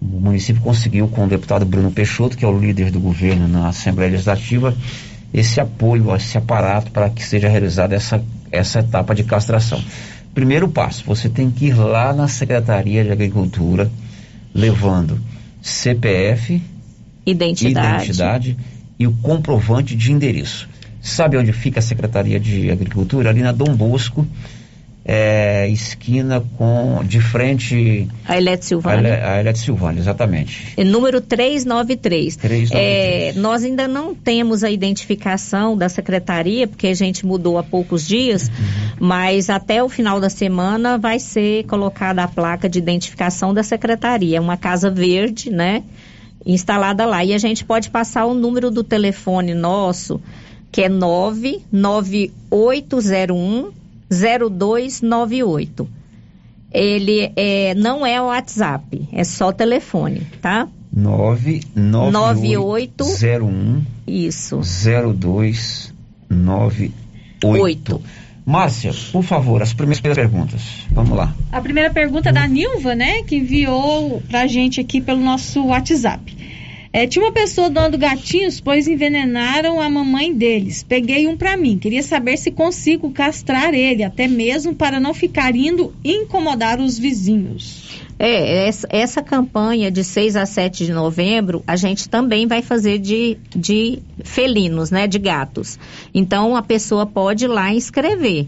o município conseguiu com o deputado Bruno Peixoto, que é o líder do governo na Assembleia Legislativa, esse apoio, esse aparato para que seja realizada essa, essa etapa de castração. Primeiro passo, você tem que ir lá na Secretaria de Agricultura, levando CPF, identidade. identidade e o comprovante de endereço. Sabe onde fica a Secretaria de Agricultura? Ali na Dom Bosco, é, esquina com de frente a Elete Silvânia. A, Elete Silvânia, exatamente. É número 393. 393. É, nós ainda não temos a identificação da secretaria, porque a gente mudou há poucos dias, uhum. mas até o final da semana vai ser colocada a placa de identificação da secretaria. É uma casa verde, né? Instalada lá. E a gente pode passar o número do telefone nosso, que é 99801 0298. Ele é, não é o WhatsApp, é só telefone, tá? 99801 Isso. 0298. Márcia, por favor, as primeiras perguntas. Vamos lá. A primeira pergunta é da Nilva, né, que enviou pra gente aqui pelo nosso WhatsApp. É, tinha uma pessoa doando gatinhos, pois envenenaram a mamãe deles. Peguei um para mim. Queria saber se consigo castrar ele, até mesmo para não ficar indo incomodar os vizinhos. É, essa, essa, campanha de 6 a 7 de novembro, a gente também vai fazer de, de felinos, né? De gatos. Então, a pessoa pode ir lá inscrever.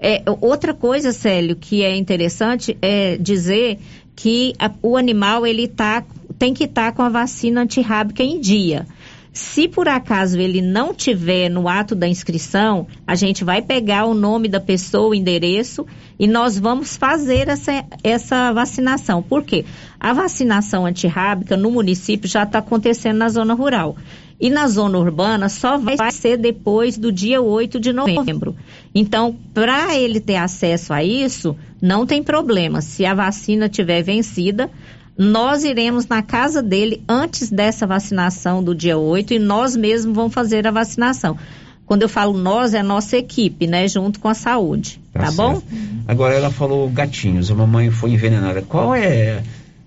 É, outra coisa, Célio, que é interessante é dizer que a, o animal ele está tem que estar tá com a vacina antirrábica em dia. Se por acaso ele não tiver no ato da inscrição, a gente vai pegar o nome da pessoa, o endereço e nós vamos fazer essa, essa vacinação. Por quê? A vacinação antirrábica no município já está acontecendo na zona rural. E na zona urbana só vai ser depois do dia 8 de novembro. Então, para ele ter acesso a isso, não tem problema. Se a vacina tiver vencida, nós iremos na casa dele antes dessa vacinação do dia 8 e nós mesmos vamos fazer a vacinação. Quando eu falo nós, é a nossa equipe, né? Junto com a saúde. Tá, tá bom? Agora ela falou gatinhos, a mamãe foi envenenada. Qual é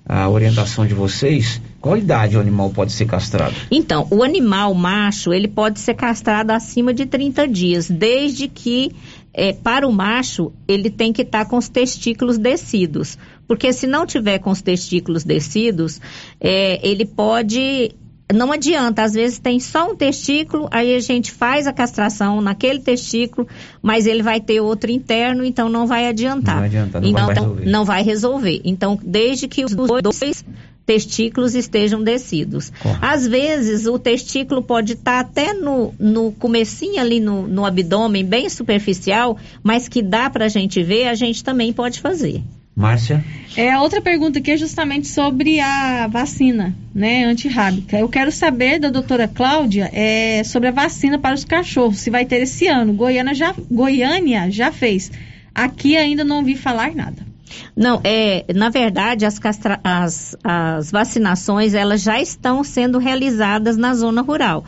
a orientação de vocês? Qual idade o animal pode ser castrado? Então, o animal macho, ele pode ser castrado acima de 30 dias, desde que é, para o macho, ele tem que estar tá com os testículos descidos. Porque se não tiver com os testículos descidos, é, ele pode. Não adianta, às vezes tem só um testículo, aí a gente faz a castração naquele testículo, mas ele vai ter outro interno, então não vai adiantar. Não vai adiantar, não então, vai resolver. Não vai resolver. Então, desde que os dois testículos estejam descidos. Às vezes o testículo pode estar até no, no comecinho ali no, no abdômen, bem superficial, mas que dá para a gente ver, a gente também pode fazer. Márcia? É, a outra pergunta aqui é justamente sobre a vacina, né, antirrábica. Eu quero saber da doutora Cláudia é, sobre a vacina para os cachorros, se vai ter esse ano. Goiânia já, Goiânia já fez. Aqui ainda não ouvi falar nada. Não, é, na verdade, as, castra, as, as vacinações, elas já estão sendo realizadas na zona rural.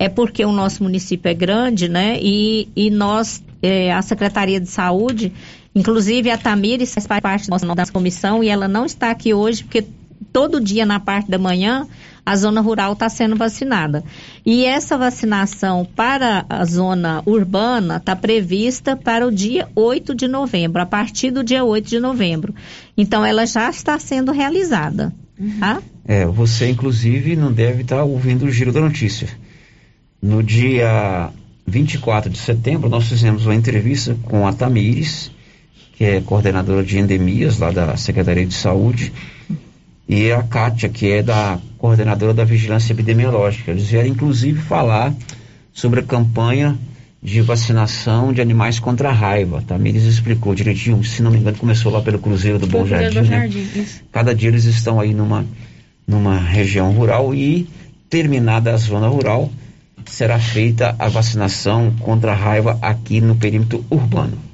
É porque o nosso município é grande, né, e, e nós, é, a Secretaria de Saúde, Inclusive, a Tamires faz parte da nossa comissão e ela não está aqui hoje porque todo dia na parte da manhã a zona rural está sendo vacinada. E essa vacinação para a zona urbana está prevista para o dia 8 de novembro, a partir do dia 8 de novembro. Então, ela já está sendo realizada. Tá? É, você inclusive não deve estar tá ouvindo o giro da notícia. No dia 24 de setembro, nós fizemos uma entrevista com a Tamires que é coordenadora de endemias lá da Secretaria de Saúde, e a Kátia, que é da coordenadora da Vigilância Epidemiológica. Eles vieram inclusive falar sobre a campanha de vacinação de animais contra a raiva. Tá? Eles explicou direitinho, se não me engano, começou lá pelo Cruzeiro do Bom Jardim. Do Jardim né? Cada dia eles estão aí numa, numa região rural e terminada a zona rural, será feita a vacinação contra a raiva aqui no perímetro urbano.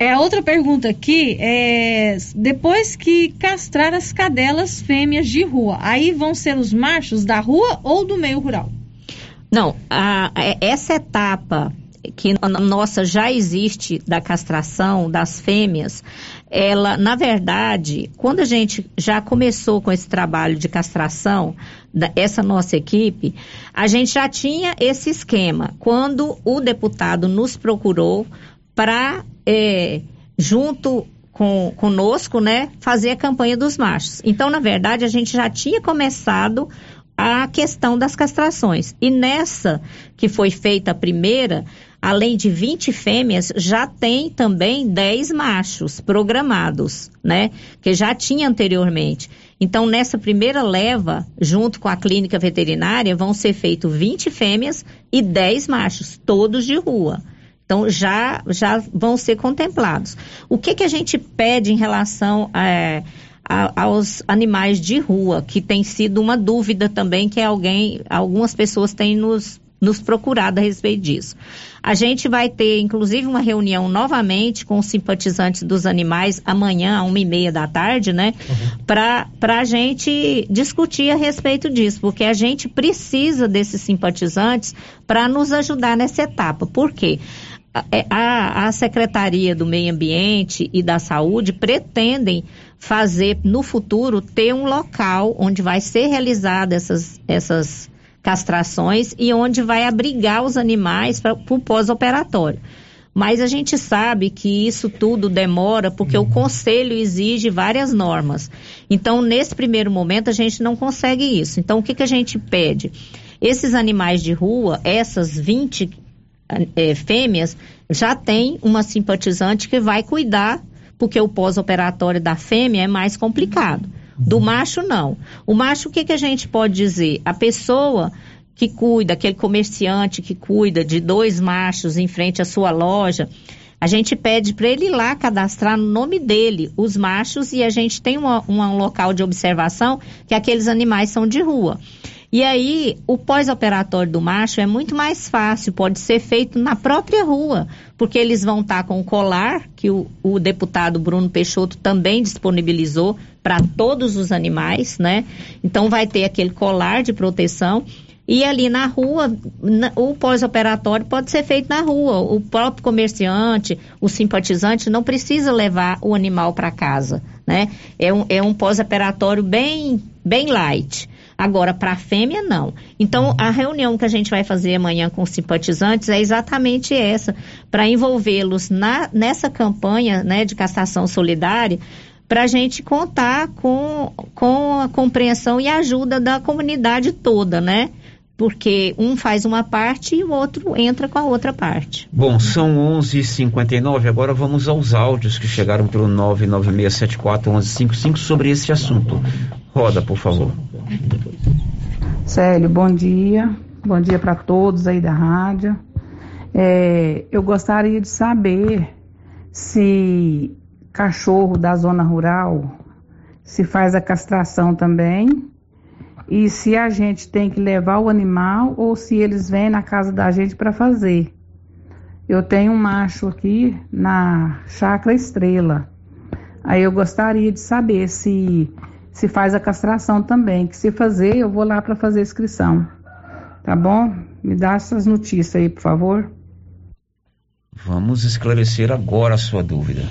É, a outra pergunta aqui é: depois que castrar as cadelas fêmeas de rua, aí vão ser os machos da rua ou do meio rural? Não, a, essa etapa que nossa já existe da castração das fêmeas, ela, na verdade, quando a gente já começou com esse trabalho de castração, essa nossa equipe, a gente já tinha esse esquema. Quando o deputado nos procurou para é, junto com, conosco, né, fazer a campanha dos machos. Então, na verdade, a gente já tinha começado a questão das castrações. E nessa que foi feita a primeira, além de 20 fêmeas, já tem também 10 machos programados, né? Que já tinha anteriormente. Então, nessa primeira leva, junto com a clínica veterinária, vão ser feitos 20 fêmeas e 10 machos, todos de rua. Então, já, já vão ser contemplados. O que, que a gente pede em relação é, a, aos animais de rua, que tem sido uma dúvida também que alguém, algumas pessoas têm nos, nos procurado a respeito disso. A gente vai ter, inclusive, uma reunião novamente com os simpatizantes dos animais amanhã, às uma e meia da tarde, né? Uhum. Para a gente discutir a respeito disso, porque a gente precisa desses simpatizantes para nos ajudar nessa etapa. Por quê? É, a, a Secretaria do Meio Ambiente e da Saúde pretendem fazer no futuro ter um local onde vai ser realizada essas, essas castrações e onde vai abrigar os animais para o pós-operatório. Mas a gente sabe que isso tudo demora porque o conselho exige várias normas. Então, nesse primeiro momento, a gente não consegue isso. Então, o que, que a gente pede? Esses animais de rua, essas 20 é, fêmeas, já tem uma simpatizante que vai cuidar, porque o pós-operatório da fêmea é mais complicado. Do macho, não. O macho, o que, que a gente pode dizer? A pessoa que cuida, aquele comerciante que cuida de dois machos em frente à sua loja, a gente pede para ele ir lá cadastrar no nome dele os machos e a gente tem uma, uma, um local de observação que aqueles animais são de rua. E aí, o pós-operatório do macho é muito mais fácil, pode ser feito na própria rua, porque eles vão estar com o colar, que o, o deputado Bruno Peixoto também disponibilizou para todos os animais, né? Então, vai ter aquele colar de proteção. E ali na rua, o pós-operatório pode ser feito na rua. O próprio comerciante, o simpatizante, não precisa levar o animal para casa, né? É um, é um pós-operatório bem, bem light. Agora, para a fêmea, não. Então, a reunião que a gente vai fazer amanhã com os simpatizantes é exatamente essa, para envolvê-los nessa campanha né, de castração solidária, para a gente contar com, com a compreensão e ajuda da comunidade toda, né? porque um faz uma parte e o outro entra com a outra parte. Bom, são 11:59. Agora vamos aos áudios que chegaram pelo 996741155 sobre esse assunto. Roda, por favor. Célio, bom dia. Bom dia para todos aí da rádio. É, eu gostaria de saber se cachorro da zona rural se faz a castração também e se a gente tem que levar o animal ou se eles vêm na casa da gente para fazer. Eu tenho um macho aqui na Chácara Estrela. Aí eu gostaria de saber se se faz a castração também, que se fazer eu vou lá para fazer a inscrição. Tá bom? Me dá essas notícias aí, por favor. Vamos esclarecer agora a sua dúvida.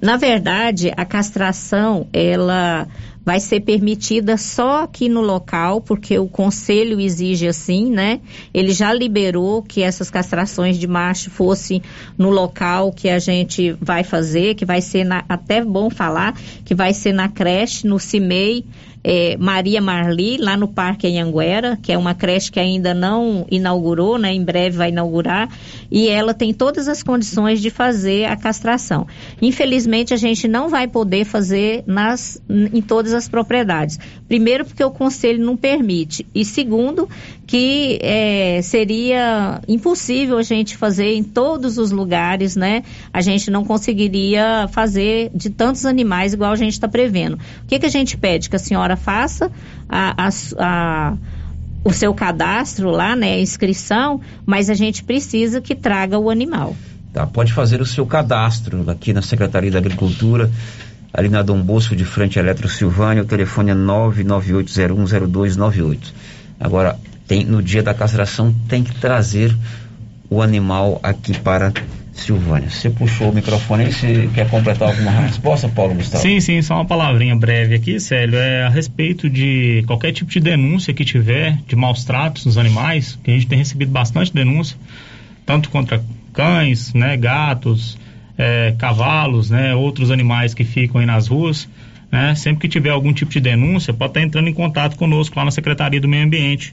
Na verdade, a castração, ela vai ser permitida só aqui no local, porque o conselho exige assim, né? Ele já liberou que essas castrações de macho fossem no local que a gente vai fazer, que vai ser na, até bom falar, que vai ser na creche, no CIMEI, é, Maria Marli, lá no Parque Anhanguera, que é uma creche que ainda não inaugurou, né? Em breve vai inaugurar, e ela tem todas as condições de fazer a castração. Infelizmente, a gente não vai poder fazer nas, em todas as propriedades. Primeiro, porque o conselho não permite, e segundo, que é, seria impossível a gente fazer em todos os lugares, né? A gente não conseguiria fazer de tantos animais igual a gente está prevendo. O que, que a gente pede? Que a senhora faça a, a, a o seu cadastro lá, né, a inscrição, mas a gente precisa que traga o animal. Tá, pode fazer o seu cadastro aqui na Secretaria da Agricultura, ali na Dom Bosco de frente Eletro Silvânia, o telefone é 998010298. Agora, tem, no dia da castração tem que trazer o animal aqui para Silvânia. Você puxou o microfone aí, você quer completar alguma resposta, Paulo Gustavo? Sim, sim, só uma palavrinha breve aqui, Célio. É a respeito de qualquer tipo de denúncia que tiver de maus tratos nos animais, que a gente tem recebido bastante denúncia, tanto contra cães, né, gatos, é, cavalos, né, outros animais que ficam aí nas ruas. Né, sempre que tiver algum tipo de denúncia, pode estar entrando em contato conosco lá na Secretaria do Meio Ambiente,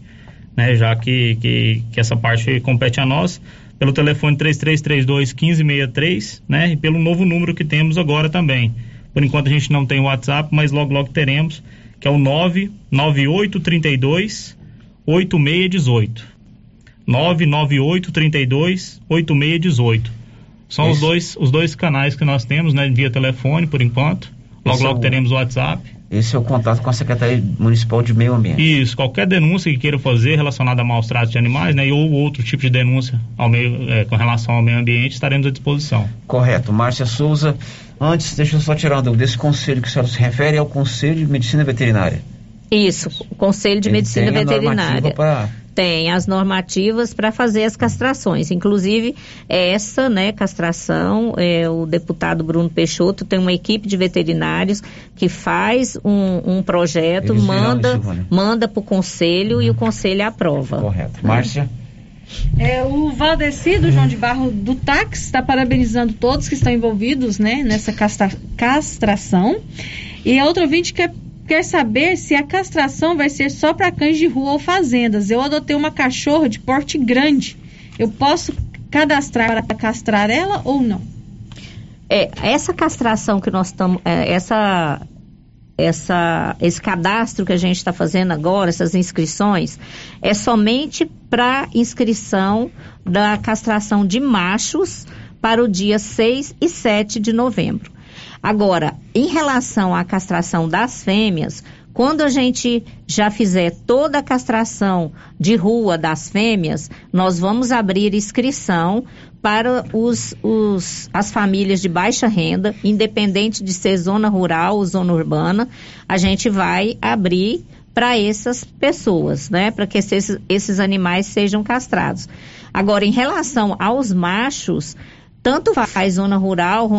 né, já que, que, que essa parte compete a nós pelo telefone 3332 1563, né? E pelo novo número que temos agora também. Por enquanto a gente não tem o WhatsApp, mas logo logo teremos, que é o 99832 8618. 99832 8618. São os dois, os dois canais que nós temos, né? Via telefone, por enquanto. Logo, Esse logo é o... teremos o WhatsApp. Esse é o contato com a Secretaria Municipal de Meio Ambiente. Isso, qualquer denúncia que queira fazer relacionada a maus tratos de animais, né, ou outro tipo de denúncia ao meio, é, com relação ao meio ambiente, estaremos à disposição. Correto. Márcia Souza, antes, deixa eu só tirar uma dúvida, esse conselho que o senhor se refere é o Conselho de Medicina Veterinária? Isso, o Conselho de Ele Medicina Veterinária. Para tem as normativas para fazer as castrações. Inclusive, essa né, castração, é, o deputado Bruno Peixoto tem uma equipe de veterinários que faz um, um projeto, Eles manda manda para o conselho uhum. e o conselho aprova. Correto. Márcia? É, o Valdeci do João de Barro do Táxi está parabenizando todos que estão envolvidos né, nessa castra castração. E a outra ouvinte quer quer saber se a castração vai ser só para cães de rua ou fazendas. Eu adotei uma cachorra de porte grande. Eu posso cadastrar para castrar ela ou não? É, essa castração que nós estamos, é, essa, essa, esse cadastro que a gente está fazendo agora, essas inscrições, é somente para inscrição da castração de machos para o dia 6 e 7 de novembro. Agora, em relação à castração das fêmeas, quando a gente já fizer toda a castração de rua das fêmeas, nós vamos abrir inscrição para os, os, as famílias de baixa renda, independente de ser zona rural ou zona urbana, a gente vai abrir para essas pessoas, né? Para que esses, esses animais sejam castrados. Agora, em relação aos machos, tanto faz zona rural,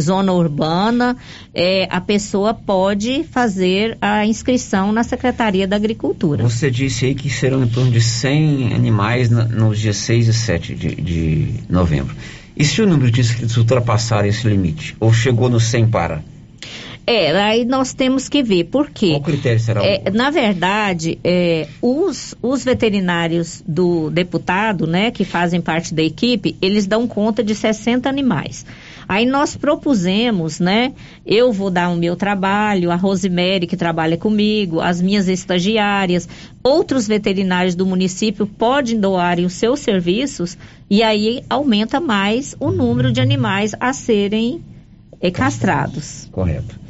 zona urbana, é, a pessoa pode fazer a inscrição na Secretaria da Agricultura. Você disse aí que serão em torno de 100 animais na, nos dias 6 e 7 de, de novembro. E se o número de inscritos ultrapassar esse limite? Ou chegou no 100 para? É, aí nós temos que ver por quê. Qual critério será é, Na verdade, é, os, os veterinários do deputado, né, que fazem parte da equipe, eles dão conta de 60 animais. Aí nós propusemos, né? Eu vou dar o meu trabalho, a Rosemary que trabalha comigo, as minhas estagiárias, outros veterinários do município podem doarem os seus serviços e aí aumenta mais o número de animais a serem eh, castrados. Correto.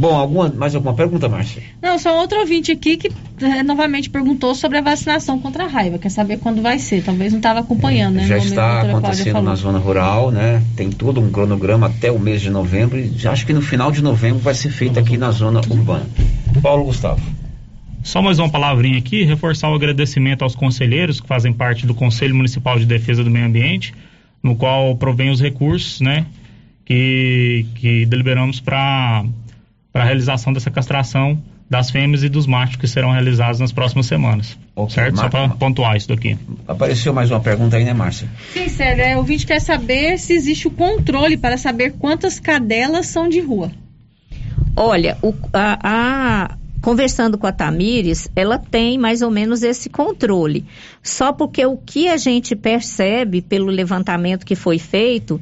Bom, alguma, mais alguma pergunta, Márcia? Não, só outro ouvinte aqui que é, novamente perguntou sobre a vacinação contra a raiva. Quer saber quando vai ser? Talvez não estava acompanhando, é, né? Já está acontecendo na zona rural, né? Tem todo um cronograma até o mês de novembro e já acho que no final de novembro vai ser feito aqui na zona urbana. Paulo Gustavo. Só mais uma palavrinha aqui, reforçar o agradecimento aos conselheiros que fazem parte do Conselho Municipal de Defesa do Meio Ambiente, no qual provém os recursos, né? Que, que deliberamos para para a realização dessa castração das fêmeas e dos machos que serão realizados nas próximas semanas. Okay, certo? Mar... Só para pontuar isso daqui. Apareceu mais uma pergunta aí, né, Márcia? Sim, Célio. É, o vídeo quer saber se existe o controle para saber quantas cadelas são de rua. Olha, o, a, a, conversando com a Tamires, ela tem mais ou menos esse controle. Só porque o que a gente percebe pelo levantamento que foi feito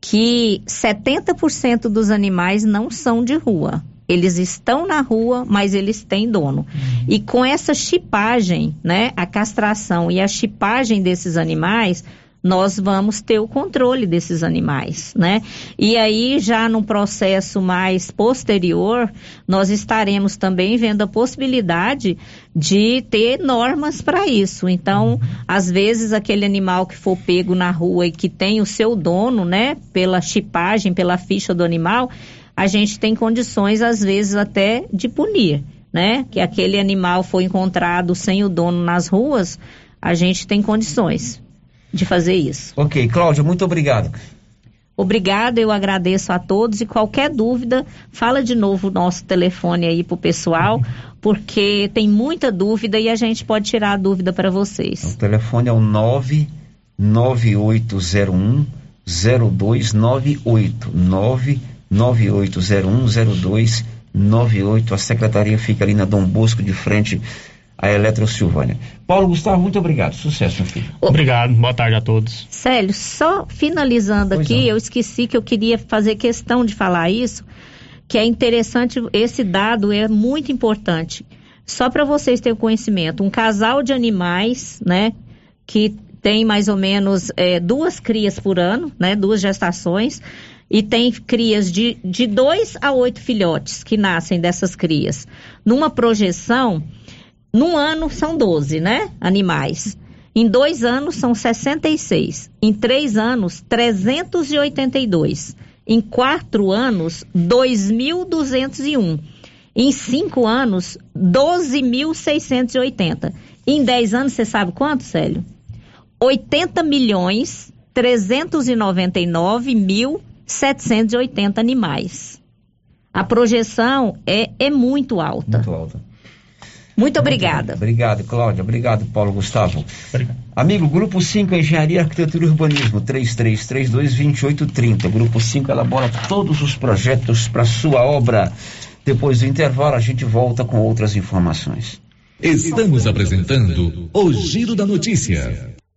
que 70% dos animais não são de rua. Eles estão na rua, mas eles têm dono. Uhum. E com essa chipagem, né, a castração e a chipagem desses animais, nós vamos ter o controle desses animais, né? E aí, já num processo mais posterior, nós estaremos também vendo a possibilidade de ter normas para isso. Então, às vezes, aquele animal que for pego na rua e que tem o seu dono, né, pela chipagem, pela ficha do animal, a gente tem condições, às vezes, até de punir, né? Que aquele animal foi encontrado sem o dono nas ruas, a gente tem condições de fazer isso. Ok, Cláudia, muito obrigado. Obrigada, eu agradeço a todos e qualquer dúvida, fala de novo o nosso telefone aí pro pessoal, porque tem muita dúvida e a gente pode tirar a dúvida para vocês. O telefone é o 99801 0298 99801 0298. A secretaria fica ali na Dom Bosco de frente a Eletro Silvânia. Paulo Gustavo, muito obrigado. Sucesso, meu filho. Obrigado. Boa tarde a todos. Célio, só finalizando pois aqui, não. eu esqueci que eu queria fazer questão de falar isso, que é interessante, esse dado é muito importante. Só para vocês terem conhecimento, um casal de animais, né, que tem mais ou menos é, duas crias por ano, né, duas gestações, e tem crias de, de dois a oito filhotes que nascem dessas crias. Numa projeção, num ano são 12, né? Animais. Em dois anos são 66. Em três anos, 382. Em quatro anos, 2.201. Em cinco anos, 12.680. Em dez anos, você sabe quanto, Célio? 80 milhões 399 mil 780 animais. A projeção é, é muito alta. Muito alta. Muito obrigada. Obrigado, Cláudia. Obrigado, Paulo Gustavo. Obrigado. Amigo, Grupo 5 Engenharia, Arquitetura e Urbanismo, 3332-2830. Grupo 5 elabora todos os projetos para sua obra. Depois do intervalo, a gente volta com outras informações. Estamos apresentando o Giro da Notícia.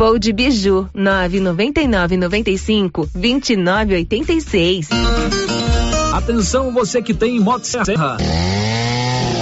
Voo de Biju, 999 95 2986. Atenção você que tem Motosserra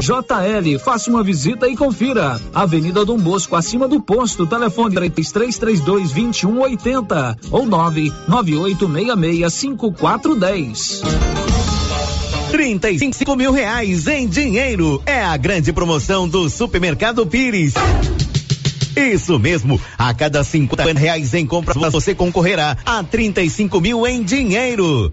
JL, faça uma visita e confira. Avenida Dom Bosco, acima do posto, telefone 3332 2180 ou 99866 5410. 35 mil reais em dinheiro. É a grande promoção do Supermercado Pires. Isso mesmo, a cada 50 reais em compras você concorrerá a 35 mil em dinheiro.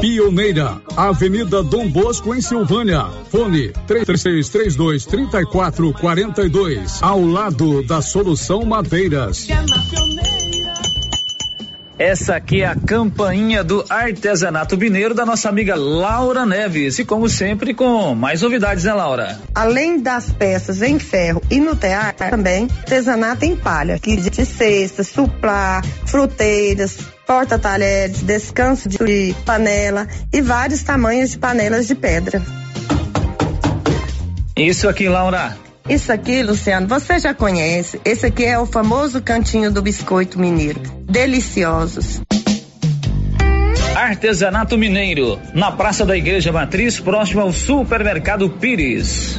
Pioneira, Avenida Dom Bosco, em Silvânia. Fone 3332 3442. Ao lado da Solução Madeiras. É. Essa aqui é a campainha do artesanato mineiro da nossa amiga Laura Neves. E como sempre, com mais novidades, né, Laura? Além das peças em ferro e no teatro, também artesanato em palha, kit de cestas, suplá, fruteiras, porta-talheres, descanso de panela e vários tamanhos de panelas de pedra. Isso aqui, Laura. Isso aqui, Luciano, você já conhece. Esse aqui é o famoso cantinho do biscoito mineiro. Deliciosos. Artesanato Mineiro, na Praça da Igreja Matriz, próximo ao Supermercado Pires.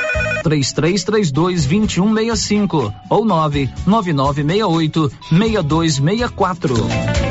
3332 2165 ou 99968 6264.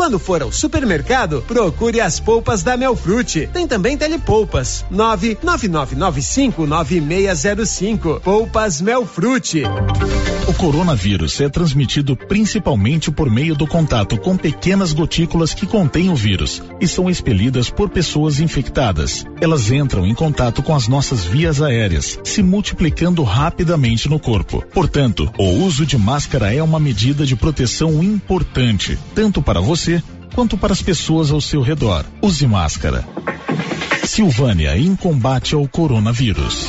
Quando for ao supermercado, procure as polpas da Melfrute. Tem também telepolpas. 999959605. Polpas Melfrute. O coronavírus é transmitido principalmente por meio do contato com pequenas gotículas que contêm o vírus e são expelidas por pessoas infectadas. Elas entram em contato com as nossas vias aéreas, se multiplicando rapidamente no corpo. Portanto, o uso de máscara é uma medida de proteção importante, tanto para você quanto para as pessoas ao seu redor. Use máscara. Silvânia em combate ao coronavírus.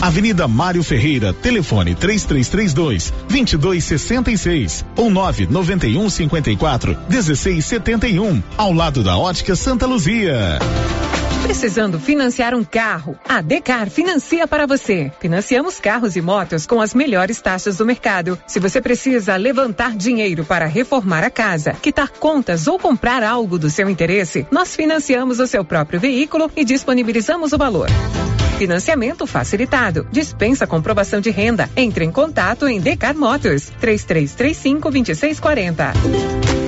Avenida Mário Ferreira, telefone 3332 2266 ou 991 54 1671, ao lado da Ótica Santa Luzia. Precisando financiar um carro? A Decar financia para você. Financiamos carros e motos com as melhores taxas do mercado. Se você precisa levantar dinheiro para reformar a casa, quitar contas ou comprar algo do seu interesse, nós financiamos o seu próprio veículo e disponibilizamos o valor. Financiamento facilitado. Dispensa comprovação de renda. Entre em contato em Decar Motors 3335 2640.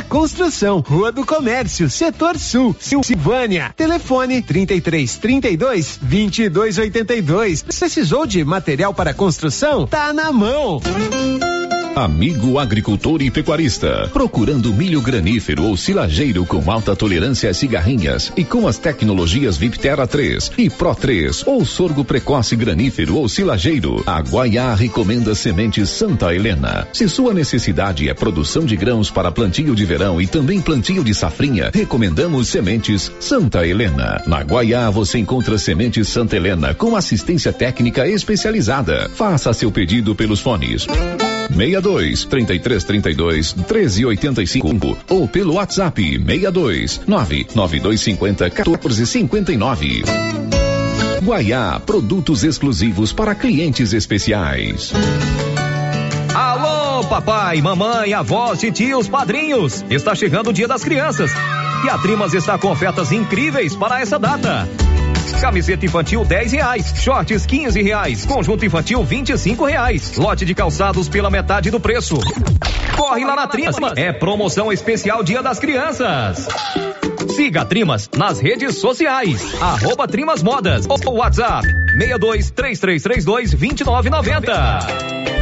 construção. Rua do Comércio, Setor Sul, Silvânia. Telefone 33 32 22 82. Precisou de material para construção? Tá na mão. Amigo agricultor e pecuarista, procurando milho granífero ou silageiro com alta tolerância a cigarrinhas e com as tecnologias Vipterra 3 e Pro 3 ou sorgo precoce granífero ou silageiro, a Guaiá recomenda sementes Santa Helena. Se sua necessidade é produção de grãos para plantio de verão e também plantio de safrinha, recomendamos sementes Santa Helena. Na Guaiá você encontra sementes Santa Helena com assistência técnica especializada. Faça seu pedido pelos fones 62 33 32 13 85 ou pelo WhatsApp 62 99250 14 59. Guaiá, produtos exclusivos para clientes especiais. Papai, mamãe, avós, tios, padrinhos. Está chegando o Dia das Crianças. E a Trimas está com ofertas incríveis para essa data. Camiseta infantil 10 reais, shorts 15 reais, conjunto infantil 25 reais, lote de calçados pela metade do preço. Corre lá na Trimas, é promoção especial Dia das Crianças. Siga a Trimas nas redes sociais, arroba Trimas Modas ou WhatsApp 62 3332 2990.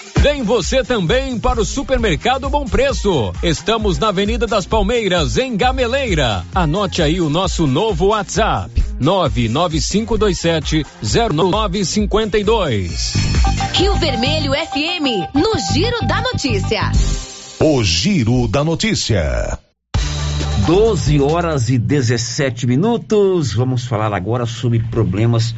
Vem você também para o Supermercado Bom Preço. Estamos na Avenida das Palmeiras, em Gameleira. Anote aí o nosso novo WhatsApp: 99527 0952. Rio Vermelho FM, no Giro da Notícia. O Giro da Notícia. 12 horas e 17 minutos. Vamos falar agora sobre problemas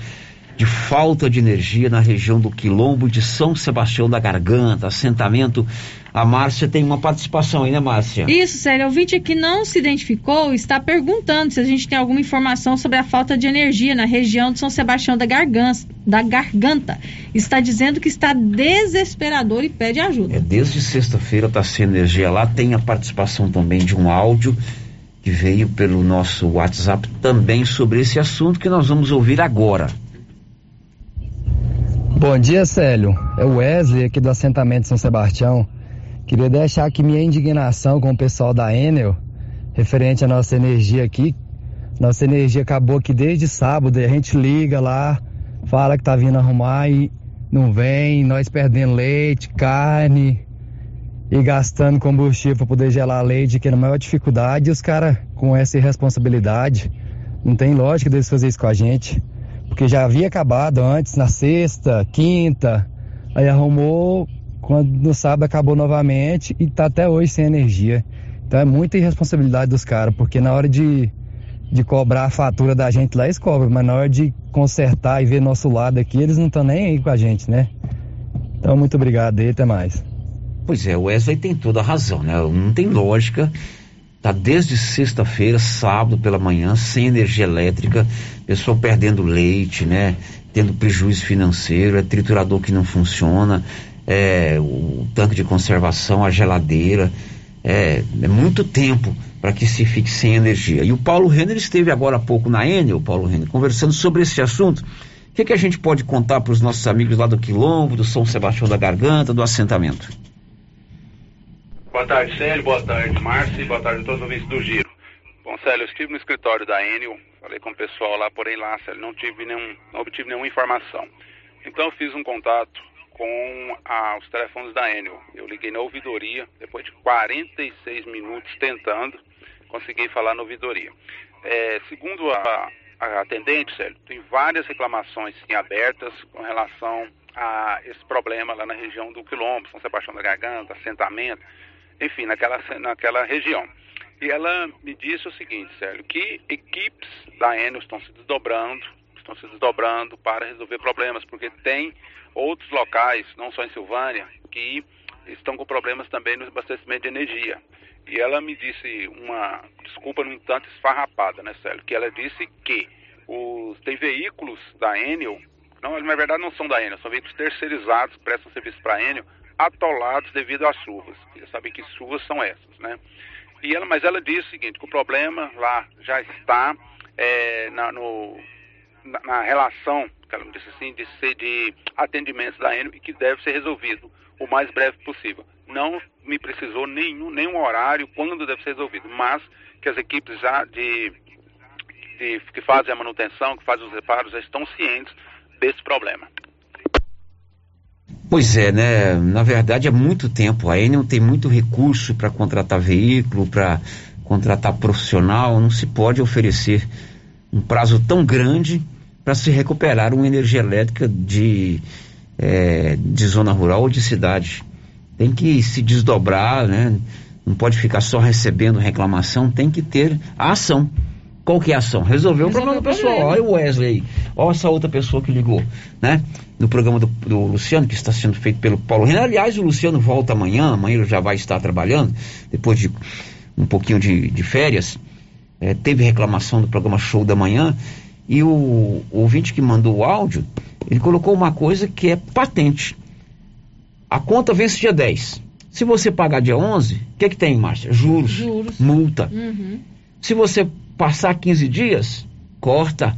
de falta de energia na região do Quilombo de São Sebastião da Garganta, assentamento. A Márcia tem uma participação aí, né, Márcia? Isso, Sério. O ouvinte que não se identificou está perguntando se a gente tem alguma informação sobre a falta de energia na região de São Sebastião da Garganta. Da garganta. Está dizendo que está desesperador e pede ajuda. É, desde sexta-feira está sem energia lá. Tem a participação também de um áudio que veio pelo nosso WhatsApp também sobre esse assunto que nós vamos ouvir agora. Bom dia, Célio. É o Wesley aqui do assentamento São Sebastião. Queria deixar aqui minha indignação com o pessoal da Enel, referente à nossa energia aqui. Nossa energia acabou aqui desde sábado a gente liga lá, fala que tá vindo arrumar e não vem, nós perdendo leite, carne e gastando combustível para poder gelar leite, que é a maior dificuldade, e os caras com essa irresponsabilidade. Não tem lógica deles fazer isso com a gente porque já havia acabado antes, na sexta, quinta, aí arrumou, quando no sábado acabou novamente e tá até hoje sem energia. Então é muita irresponsabilidade dos caras, porque na hora de, de cobrar a fatura da gente lá eles cobram, mas na hora de consertar e ver nosso lado aqui, eles não estão nem aí com a gente, né? Então muito obrigado e até mais. Pois é, o Wesley tem toda a razão, né? Não tem lógica Tá desde sexta-feira, sábado pela manhã, sem energia elétrica, pessoal perdendo leite, né? Tendo prejuízo financeiro, é triturador que não funciona, é, o tanque de conservação, a geladeira. É, é muito tempo para que se fique sem energia. E o Paulo Renner esteve agora há pouco na Enel, Paulo Renner, conversando sobre esse assunto. O que, que a gente pode contar para os nossos amigos lá do Quilombo, do São Sebastião da Garganta, do assentamento? Boa tarde, Célio. Boa tarde, Márcio. Boa tarde a todos os ouvintes do Giro. Bom, Célio, eu estive no escritório da Enel, falei com o pessoal lá, porém lá, Célio, não, tive nenhum, não obtive nenhuma informação. Então eu fiz um contato com a, os telefones da Enel. Eu liguei na ouvidoria, depois de 46 minutos tentando, consegui falar na ouvidoria. É, segundo a, a atendente, Célio, tem várias reclamações sim, abertas com relação a esse problema lá na região do Quilombo, São Sebastião da Garganta, assentamento, enfim, naquela, naquela região. E ela me disse o seguinte, Célio, que equipes da Enel estão se desdobrando, estão se desdobrando para resolver problemas, porque tem outros locais, não só em Silvânia, que estão com problemas também no abastecimento de energia. E ela me disse uma desculpa, no entanto, esfarrapada, né, Célio? Que ela disse que os, tem veículos da Enel, não, na verdade não são da Enel, são veículos terceirizados que prestam serviço para a Enel, atolados devido às chuvas. Você sabe que chuvas são essas, né? E ela, mas ela disse o seguinte, que o problema lá já está é, na, no, na, na, relação, que ela me disse assim, de ser de atendimentos da Enel e que deve ser resolvido o mais breve possível. Não me precisou nenhum, nenhum horário quando deve ser resolvido, mas que as equipes já de, de que fazem a manutenção, que fazem os reparos, já estão cientes desse problema. Pois é, né? Na verdade é muito tempo. A Enel tem muito recurso para contratar veículo, para contratar profissional. Não se pode oferecer um prazo tão grande para se recuperar uma energia elétrica de, é, de zona rural ou de cidade. Tem que se desdobrar, né? Não pode ficar só recebendo reclamação, tem que ter a ação. Qual que é a ação? Resolver o problema do pessoal. Olha o Wesley, olha essa outra pessoa que ligou, né? No programa do, do Luciano, que está sendo feito pelo Paulo Renan. Aliás, o Luciano volta amanhã, amanhã ele já vai estar trabalhando, depois de um pouquinho de, de férias. É, teve reclamação do programa Show da Manhã, e o, o ouvinte que mandou o áudio, ele colocou uma coisa que é patente. A conta vence dia 10. Se você pagar dia 11, o que, é que tem, Márcia? Juros, Juros. multa. Uhum. Se você passar 15 dias, corta.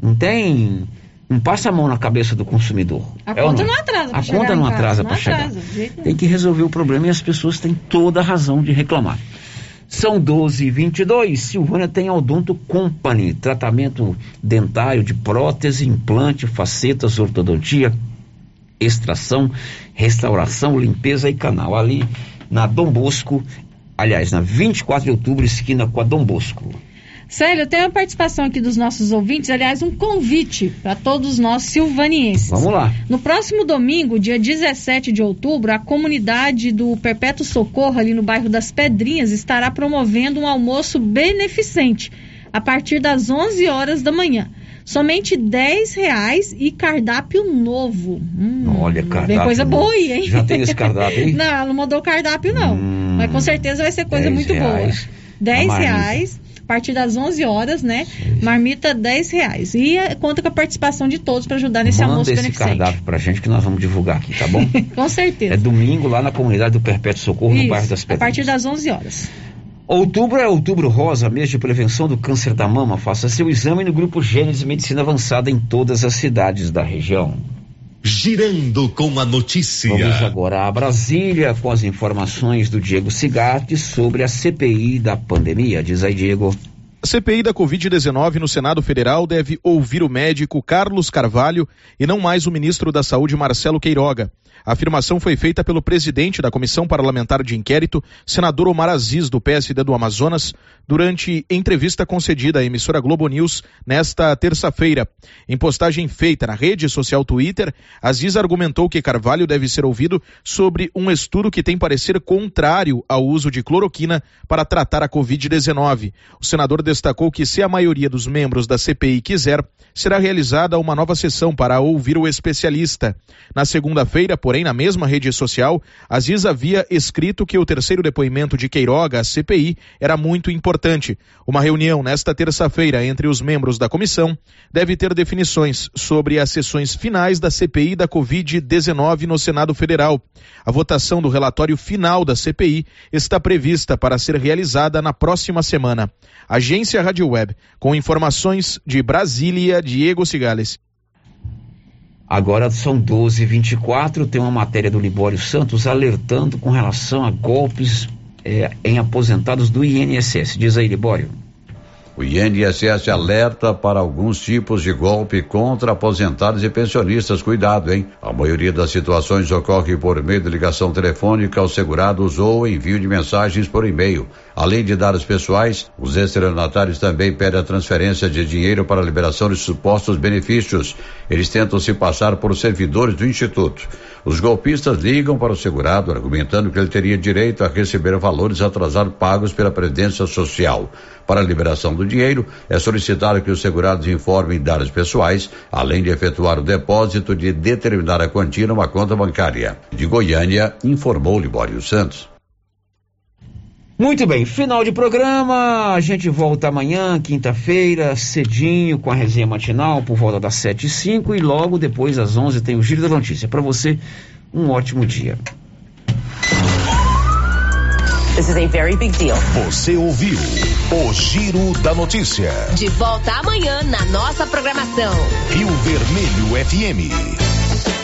Não tem. Não passa a mão na cabeça do consumidor. A É conta é? não atrasa A conta não atrasa não para chegar. Tem que resolver o problema e as pessoas têm toda a razão de reclamar. São 12 e 22 Silvânia tem a Odonto Company, tratamento dentário de prótese, implante, facetas, ortodontia, extração, restauração, limpeza e canal. Ali na Dom Bosco, aliás, na 24 de outubro, esquina com a Dom Bosco. Célio, tem a participação aqui dos nossos ouvintes, aliás, um convite para todos nós silvanienses. Vamos lá. No próximo domingo, dia 17 de outubro, a comunidade do Perpétuo Socorro, ali no bairro das Pedrinhas, estará promovendo um almoço beneficente a partir das 11 horas da manhã. Somente 10 reais e cardápio novo. Hum, Olha, cardápio. Bem coisa novo. boa aí, hein? Já tem esse cardápio aí? Não, ela não mandou o cardápio, não. Mas com certeza vai ser coisa 10 muito reais. boa. 10 A marmita. reais, a partir das 11 horas, né? Marmita 10 reais. E eh, conta com a participação de todos para ajudar nesse Manda almoço esse beneficente. cardápio pra gente que nós vamos divulgar aqui, tá bom? Com certeza. é domingo lá na comunidade do Perpétuo Socorro, no Isso, bairro das a Pedras. partir das 11 horas. Outubro é outubro rosa, mês de prevenção do câncer da mama. Faça seu exame no grupo Gênesis Medicina Avançada em todas as cidades da região. Girando com a notícia. Vamos agora a Brasília com as informações do Diego Cigatti sobre a CPI da pandemia. Diz aí, Diego. A CPI da Covid-19 no Senado Federal deve ouvir o médico Carlos Carvalho e não mais o ministro da Saúde Marcelo Queiroga. A afirmação foi feita pelo presidente da Comissão Parlamentar de Inquérito, senador Omar Aziz, do PSD do Amazonas, durante entrevista concedida à emissora Globo News nesta terça-feira. Em postagem feita na rede social Twitter, Aziz argumentou que Carvalho deve ser ouvido sobre um estudo que tem parecer contrário ao uso de cloroquina para tratar a Covid-19. O senador destacou que, se a maioria dos membros da CPI quiser, será realizada uma nova sessão para ouvir o especialista. Na segunda-feira, porém, na mesma rede social, Aziz havia escrito que o terceiro depoimento de Queiroga à CPI era muito importante. Uma reunião nesta terça-feira entre os membros da comissão deve ter definições sobre as sessões finais da CPI da Covid-19 no Senado Federal. A votação do relatório final da CPI está prevista para ser realizada na próxima semana. Agência Rádio Web, com informações de Brasília, Diego Cigales. Agora são 12h24, tem uma matéria do Libório Santos alertando com relação a golpes é, em aposentados do INSS. Diz aí, Libório. O INSS alerta para alguns tipos de golpe contra aposentados e pensionistas. Cuidado, hein? A maioria das situações ocorre por meio de ligação telefônica aos segurados ou envio de mensagens por e-mail. Além de dados pessoais, os estelionatários também pedem a transferência de dinheiro para a liberação de supostos benefícios. Eles tentam se passar por servidores do Instituto. Os golpistas ligam para o segurado argumentando que ele teria direito a receber valores atrasados pagos pela Previdência Social. Para a liberação do dinheiro, é solicitado que os segurados informem dados pessoais, além de efetuar o depósito de determinada quantia numa conta bancária. De Goiânia, informou Libório Santos. Muito bem, final de programa. A gente volta amanhã, quinta-feira, cedinho, com a resenha matinal, por volta das 7 e 5 e logo depois, às 11 tem o Giro da Notícia. Para você, um ótimo dia. This is a very big deal. Você ouviu o Giro da Notícia. De volta amanhã na nossa programação. Rio Vermelho FM.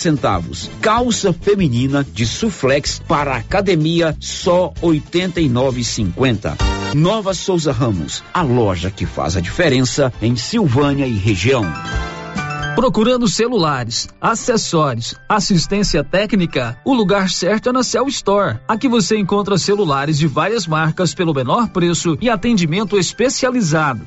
centavos. Calça feminina de suflex para academia só 89,50. Nova Souza Ramos, a loja que faz a diferença em Silvânia e região. Procurando celulares, acessórios, assistência técnica, o lugar certo é na Cell Store. Aqui você encontra celulares de várias marcas pelo menor preço e atendimento especializado.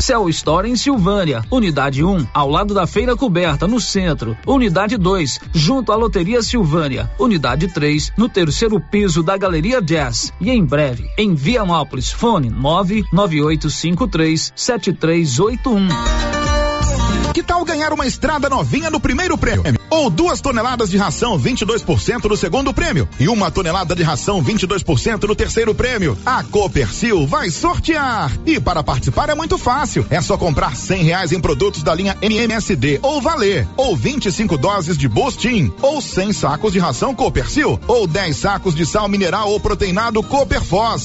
Cell Store em Silvânia, Unidade 1, ao lado da Feira Coberta, no centro. Unidade 2, junto à Loteria Silvânia. Unidade 3, no terceiro piso da Galeria Jazz. E em breve, em Vianópolis, fone 99853 7381. Que tal ganhar uma estrada novinha no primeiro prêmio? Ou duas toneladas de ração 22% no segundo prêmio e uma tonelada de ração 22% no terceiro prêmio? A Copercil vai sortear. E para participar é muito fácil. É só comprar cem reais em produtos da linha MMSD ou Valer, ou 25 doses de Bostin, ou 100 sacos de ração Copercil, ou 10 sacos de sal mineral ou proteinado Coperfós.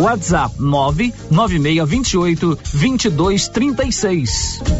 WhatsApp 99628 2236.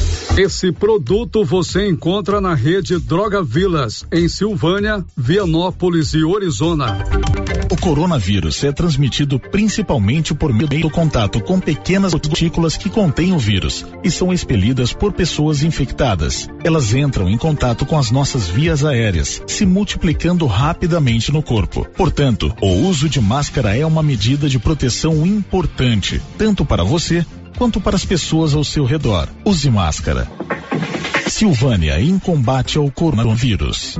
Esse produto você encontra na rede Droga Vilas, em Silvânia, Vianópolis e Orizona. O coronavírus é transmitido principalmente por meio do contato com pequenas gotículas que contêm o vírus e são expelidas por pessoas infectadas. Elas entram em contato com as nossas vias aéreas, se multiplicando rapidamente no corpo. Portanto, o uso de máscara é uma medida de proteção importante, tanto para você quanto para as pessoas ao seu redor. Use máscara. Silvânia em combate ao coronavírus.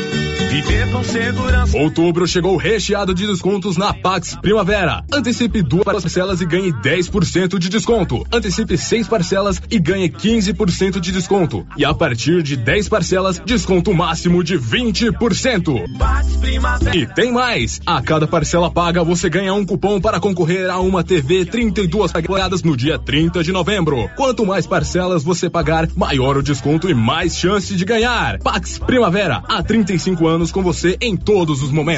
Viver com segurança. Outubro chegou recheado de descontos na Pax Primavera. Antecipe duas parcelas e ganhe 10% de desconto. Antecipe seis parcelas e ganhe 15% de desconto. E a partir de 10 parcelas, desconto máximo de 20%. E tem mais! A cada parcela paga, você ganha um cupom para concorrer a uma TV 32 pagadas no dia 30 de novembro. Quanto mais parcelas você pagar, maior o desconto e mais chance de ganhar. Pax Primavera, há 35 anos com você em todos os momentos.